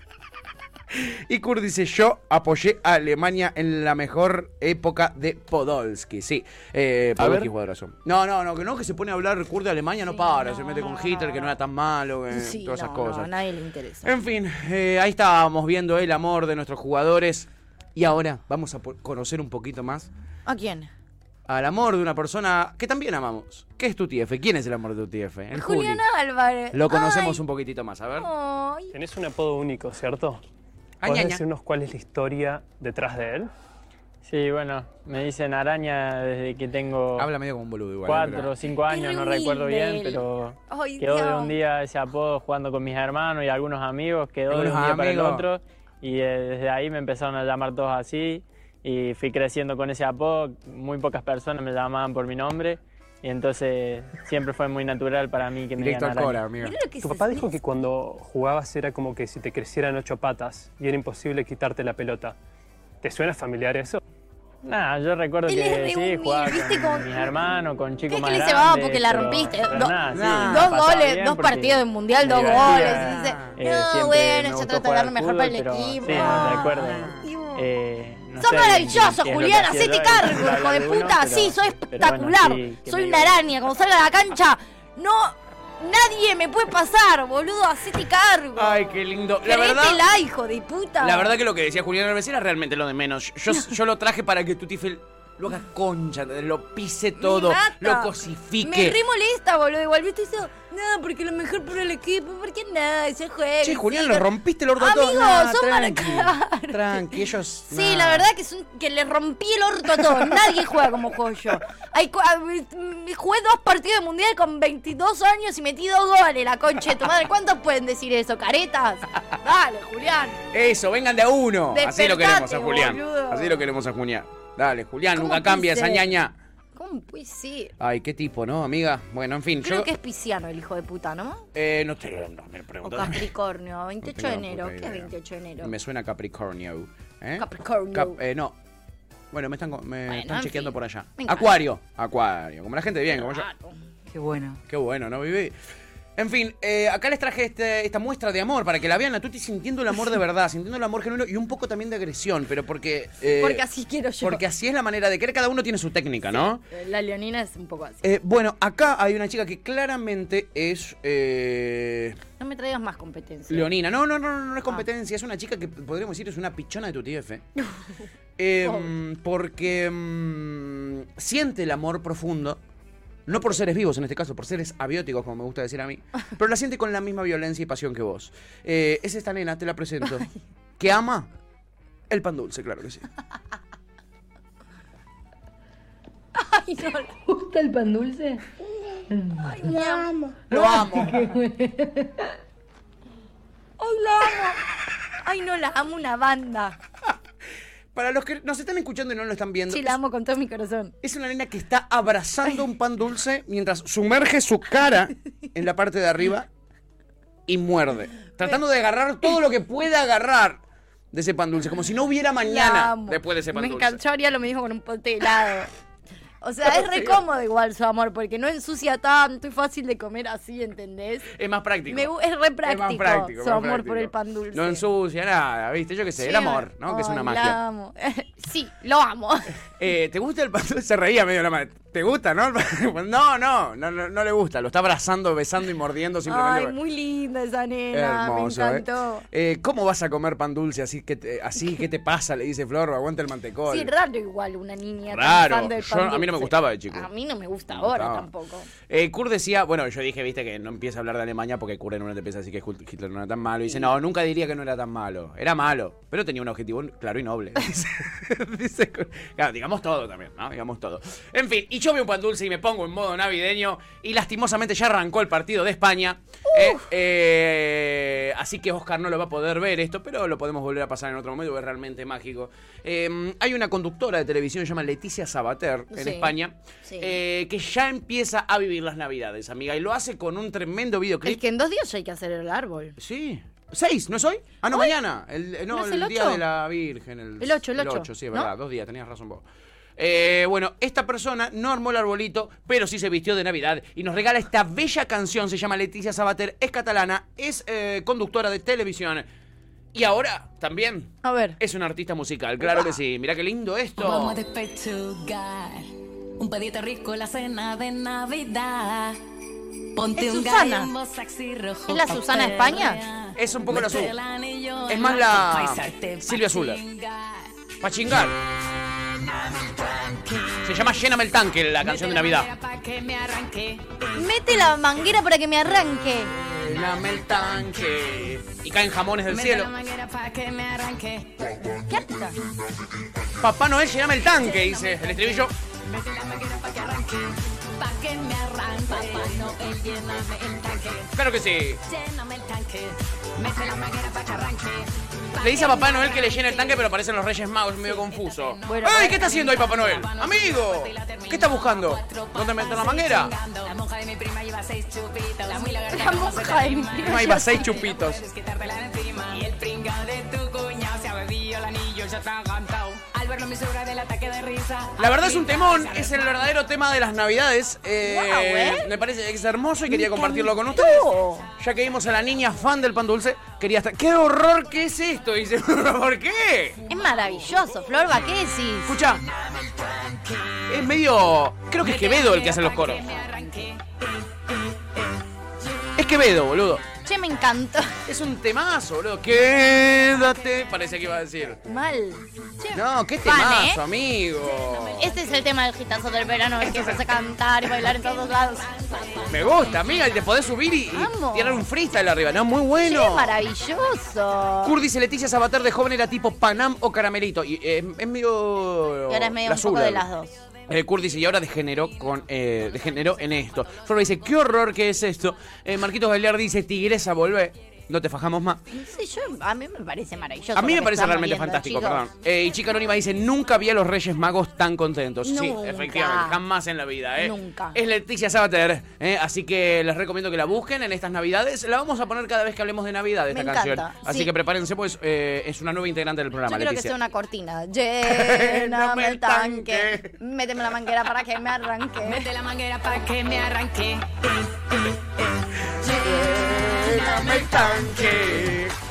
Y Kurt dice, yo apoyé a Alemania en la mejor época de Podolski. Sí, eh, A Podolski jugadorazo. No, no, no, que no, que se pone a hablar Kurt de Alemania, no para. se mete con Hitler, que no era tan malo, Sí, todas esas no, cosas. no, a nadie le interesa. En fin, eh, ahí estábamos viendo el amor de nuestros jugadores. Y ahora vamos a conocer un poquito más ¿A quién? al amor de una persona que también amamos. ¿Qué es tu TF? ¿Quién es el amor de tu TF? El Juli. Julián Álvarez. Lo conocemos Ay, un poquitito más, a ver. ay. Tenés un apodo único, ¿cierto? Añaña. ¿Puedes decirnos cuál es la historia detrás de él? Sí, bueno, me dicen araña desde que tengo Habla medio como un boludo igual. cuatro o cinco años, no re recuerdo bien, pero Ay, quedó de Dios. un día ese apodo jugando con mis hermanos y algunos amigos, quedó de Algunos un día para el amigos. otro y eh, desde ahí me empezaron a llamar todos así y fui creciendo con ese apodo, muy pocas personas me llamaban por mi nombre y entonces siempre fue muy natural para mí que me Directo al cora, Tu papá dijo que cuando jugabas era como que si te crecieran ocho patas y era imposible quitarte la pelota. ¿Te suena familiar eso? Nah, yo recuerdo Él que sí, jugaba ¿viste? con mis hermanos, con chicos ¿Qué más que le va porque la rompiste? pero Do- nada, sí, Nah. la Dos goles, dos partidos del mundial, dos divertía. goles. Y dice, Eh, no, bueno, yo trato de jugar dar lo al mejor para el equipo. Sí, no recuerdo. Eh, no Sos sé maravilloso, Julián, hacete cargo, hijo de puta. pero- sí, soy bueno, espectacular. sí, soy una araña. Cuando salga a la cancha, no, nadie me puede pasar, boludo. Hacete cargo. Ay, qué lindo. La verdad, Créetela, hijo de puta. la verdad que lo que decía Julián Alves era realmente lo de menos. Yo, yo lo traje para que Tutifel lo haga concha, lo pise todo, lo cosifique. Me re molesta, boludo. Igual viste eso. No, porque lo mejor para el equipo. ¿Por qué nada? Se juega. Che, Julián, no- rompiste el orto a todos. Amigos, Nah, son tranqui, marcados. tranqui, ellos... Sí, la verdad que, es un- que le rompí el orto a todos. Nadie juega como juego yo. Hay, cu- a- mm, jugué dos partidos de mundial con 22 años y metí dos goles, la concha de tu madre. ¿Cuántos pueden decir eso? ¿Caretas? Dale, Julián. Eso, vengan de a uno. Así lo queremos a Julián. boludo. Así lo queremos a Julián. Dale, Julián, ¿Cómo nunca cambia esa ñaña. ¿Cómo puede ser? Ay, qué tipo, ¿no, amiga? Bueno, en fin, Creo yo... que es pisciano el hijo de puta, ¿no? Eh, no te no, me O pregunto. Capricornio, 28 de enero. ¿Qué es idea. 28 de enero? Me suena Capricornio. ¿eh? Capricornio. Cap- eh, no. Bueno, me están, me Bueno, están chequeando fin. por allá. Encanta. Acuario. Acuario. Como la gente bien, como yo. Qué bueno. Qué bueno, ¿no, Vivi? En fin, eh, acá les traje este- esta muestra de amor para que la vean a Tuti sintiendo el amor de verdad, sintiendo el amor genuino y un poco también de agresión, pero porque... eh, Porque así quiero yo. Porque así es la manera de querer, cada uno tiene su técnica, ¿no? La leonina es un poco así. Eh, bueno, acá hay una chica que claramente es eh, No me traigas más competencia. leonina. No, no, no, no, no es competencia, es una chica que podríamos decir es una pichona de tu TF. Eh, porque mm, siente el amor profundo, no por seres vivos en este caso, por seres abióticos, como me gusta decir a mí, pero la siente con la misma violencia y pasión que vos. Eh, es esta nena, te la presento, que ama el pan dulce, claro que sí. Ay, no. ¿Gusta el pan dulce? Ay, lo amo. Lo amo. Ay, lo amo. Ay, no, la amo una banda. Para los que nos están escuchando y no lo están viendo, Sí, la amo con todo mi corazón. es una nena que está abrazando un pan dulce mientras sumerge su cara en la parte de arriba y muerde. Tratando de agarrar todo lo que pueda agarrar de ese pan dulce, como si no hubiera mañana después de ese pan Me dulce. encantó, haría lo mismo con un pote de helado. O sea, es re cómodo igual su amor, porque no ensucia tanto y fácil de comer así, ¿entendés? Es más práctico. Me es re práctico, Es más práctico, su más amor por el pan dulce. No ensucia nada, ¿viste? Yo qué sé, Sí, el amor, ¿no? que es una la magia. amo. sí, lo amo. Eh, ¿Te gusta el pan dulce? Se reía medio la madre. ¿Te gusta, no? No, no, no, no, no le gusta. Lo está abrazando, besando y mordiendo simplemente. Ay, muy linda esa nena, Hermoso, me ¿eh? encantó. Eh, ¿Cómo vas a comer pan dulce así? que te, así ¿Qué te pasa? Le dice Flor, aguanta el mantecol. Sí, raro igual una niña Raro. Yo- pan a mí no me gustaba de chico. A mí no me gusta ahora gustaba. tampoco. Eh, Kurt decía, bueno, yo dije, viste, que no empieza a hablar de Alemania porque Kurt en una te empieza a decir que Hitler no era tan malo. Y dice, no, nunca diría que no era tan malo. Era malo, pero tenía un objetivo claro y noble. Dice- claro, digamos todo también, ¿no? Digamos todo. En fin, y yo veo un pan dulce y me pongo en modo navideño y lastimosamente ya arrancó el partido de España. Eh, eh, así que Oscar no lo va a poder ver esto, pero lo podemos volver a pasar en otro momento, porque es realmente mágico. Eh, hay una conductora de televisión que se llama Leticia Sabater en. España, Sí. eh, que ya empieza a vivir las navidades, amiga, y lo hace con un tremendo videoclip. Es que en dos días ya hay que hacer el árbol. Sí. ¿Seis? ¿No es hoy? Ah, no, ¿Hoy? mañana. El, eh, no, ¿No el, el día ocho? de la Virgen. El, El ocho, el ocho, sí, es ¿no? verdad. Dos días, tenías razón vos. Eh, bueno, esta persona no armó el arbolito, pero sí se vistió de Navidad y nos regala esta bella canción. Se llama Leticia Sabater, es catalana, es eh, conductora de televisión y ahora también A ver. es una artista musical. Claro que sí. Mira qué lindo esto. Vamos a despechugar un pedito rico en la cena de Navidad. Ponte Es un Susana. sexy rojo. ¿Es la Susana. España? Es un poco la Mete Su. el anillo Es en más la Silvia Zuller. chingar. Pa' chingar. Se llama Lléname el tanque, la canción de Navidad. Mete la manguera para que me arranque. Lléname el tanque. Y caen jamones del Mete cielo. la manguera pa' que me arranque. ¿Qué artista? Papá Noel, lléname el tanque, dice el estribillo. Mete la manguera pa' que arranque. Pa' que me arranque. Papá Noel, lléname el tanque. Claro que sí. Lléname el tanque. Mete la manguera pa' que arranque. Le dice a Papá Noel que le llene el tanque, pero aparecen los Reyes Magos, medio confuso. ¡Ey! ¿Qué está haciendo ahí Papá Noel? ¡Amigo! ¿Qué está buscando? ¿Dónde meter la manguera? La monja de mi prima lleva seis chupitos. La monja de mi prima Ahí va, seis chupitos. Y el pringao de tu cuñado se ha bebido el anillo, ya está cantado. Verlo mi suegra del ataque de risa. La verdad es un temón, es el verdadero tema de las navidades. Eh, ¿eh? Me parece que es hermoso y quería compartirlo con ustedes. Ya que vimos a la niña fan del pan dulce, quería estar. ¡Qué horror que es esto! Dice, ¿por qué? Es maravilloso, Florba, ¿qué decís? Escucha, es medio. Creo que es Quevedo el que hace los coros. Es Quevedo, boludo. Che, me encantó. Es un temazo, boludo. Quédate. Parece que iba a decir. Mal. Che, No, qué fan, temazo, ¿eh? amigo. Este es el tema del gitazo del verano, el que se hace cantar y bailar en todos lados. Me gusta, amiga, y te podés subir y, tirar un freestyle arriba, ¿no? Muy Che, bueno. maravilloso. Kurt dice Leticia Sabater de joven era tipo Panam o Caramelito. Y eh, es medio. Y ahora es medio un poco de las dos. Eh, Kurt dice, y ahora degeneró, con, eh, degeneró en esto. Flor dice, qué horror que es esto. Eh, Marquitos Bailar dice, Tigresa, volvé. No te fajamos más. No sé, yo, a mí me parece maravilloso. A mí me que parece realmente viendo, fantástico, chicos. perdón. Eh, y Chica Anónima dice, nunca vi a los Reyes Magos tan contentos. Sí, Nunca. efectivamente, jamás en la vida, ¿eh? Nunca. Es Leticia Sabater, ¿eh? así que les recomiendo que la busquen en estas navidades. La vamos a poner cada vez que hablemos de Navidad, esta Me canción. encanta, Así sí. que prepárense, pues eh, es una nueva integrante del Yo programa, quiero que Leticia. sea una cortina. Lléname el tanque. Méteme la manguera para que me arranque. Mete la manguera para que me arranque. Lléname el tanque. pancake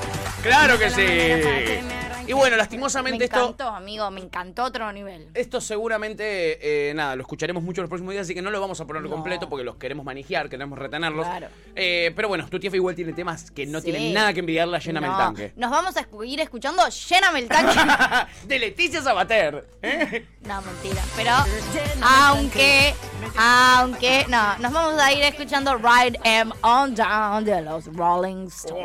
Claro que sí. Y bueno, Me lastimosamente esto... encantó, amigo, me encantó otro nivel. Esto seguramente, eh, nada, lo escucharemos mucho los próximos días, así que no lo vamos a poner No. completo porque los queremos manejar, queremos retenerlos. Claro. Eh, pero bueno, tu tía igual tiene temas que no Sí. tienen nada que envidiarle a Lléname el No, Tanque. Nos vamos a ir escuchando Lléname el tanque. De Leticia Sabater. ¿eh? no, mentira. Pero aunque, aunque, no, nos vamos a ir escuchando Ride Em On Down de los Rolling Stones.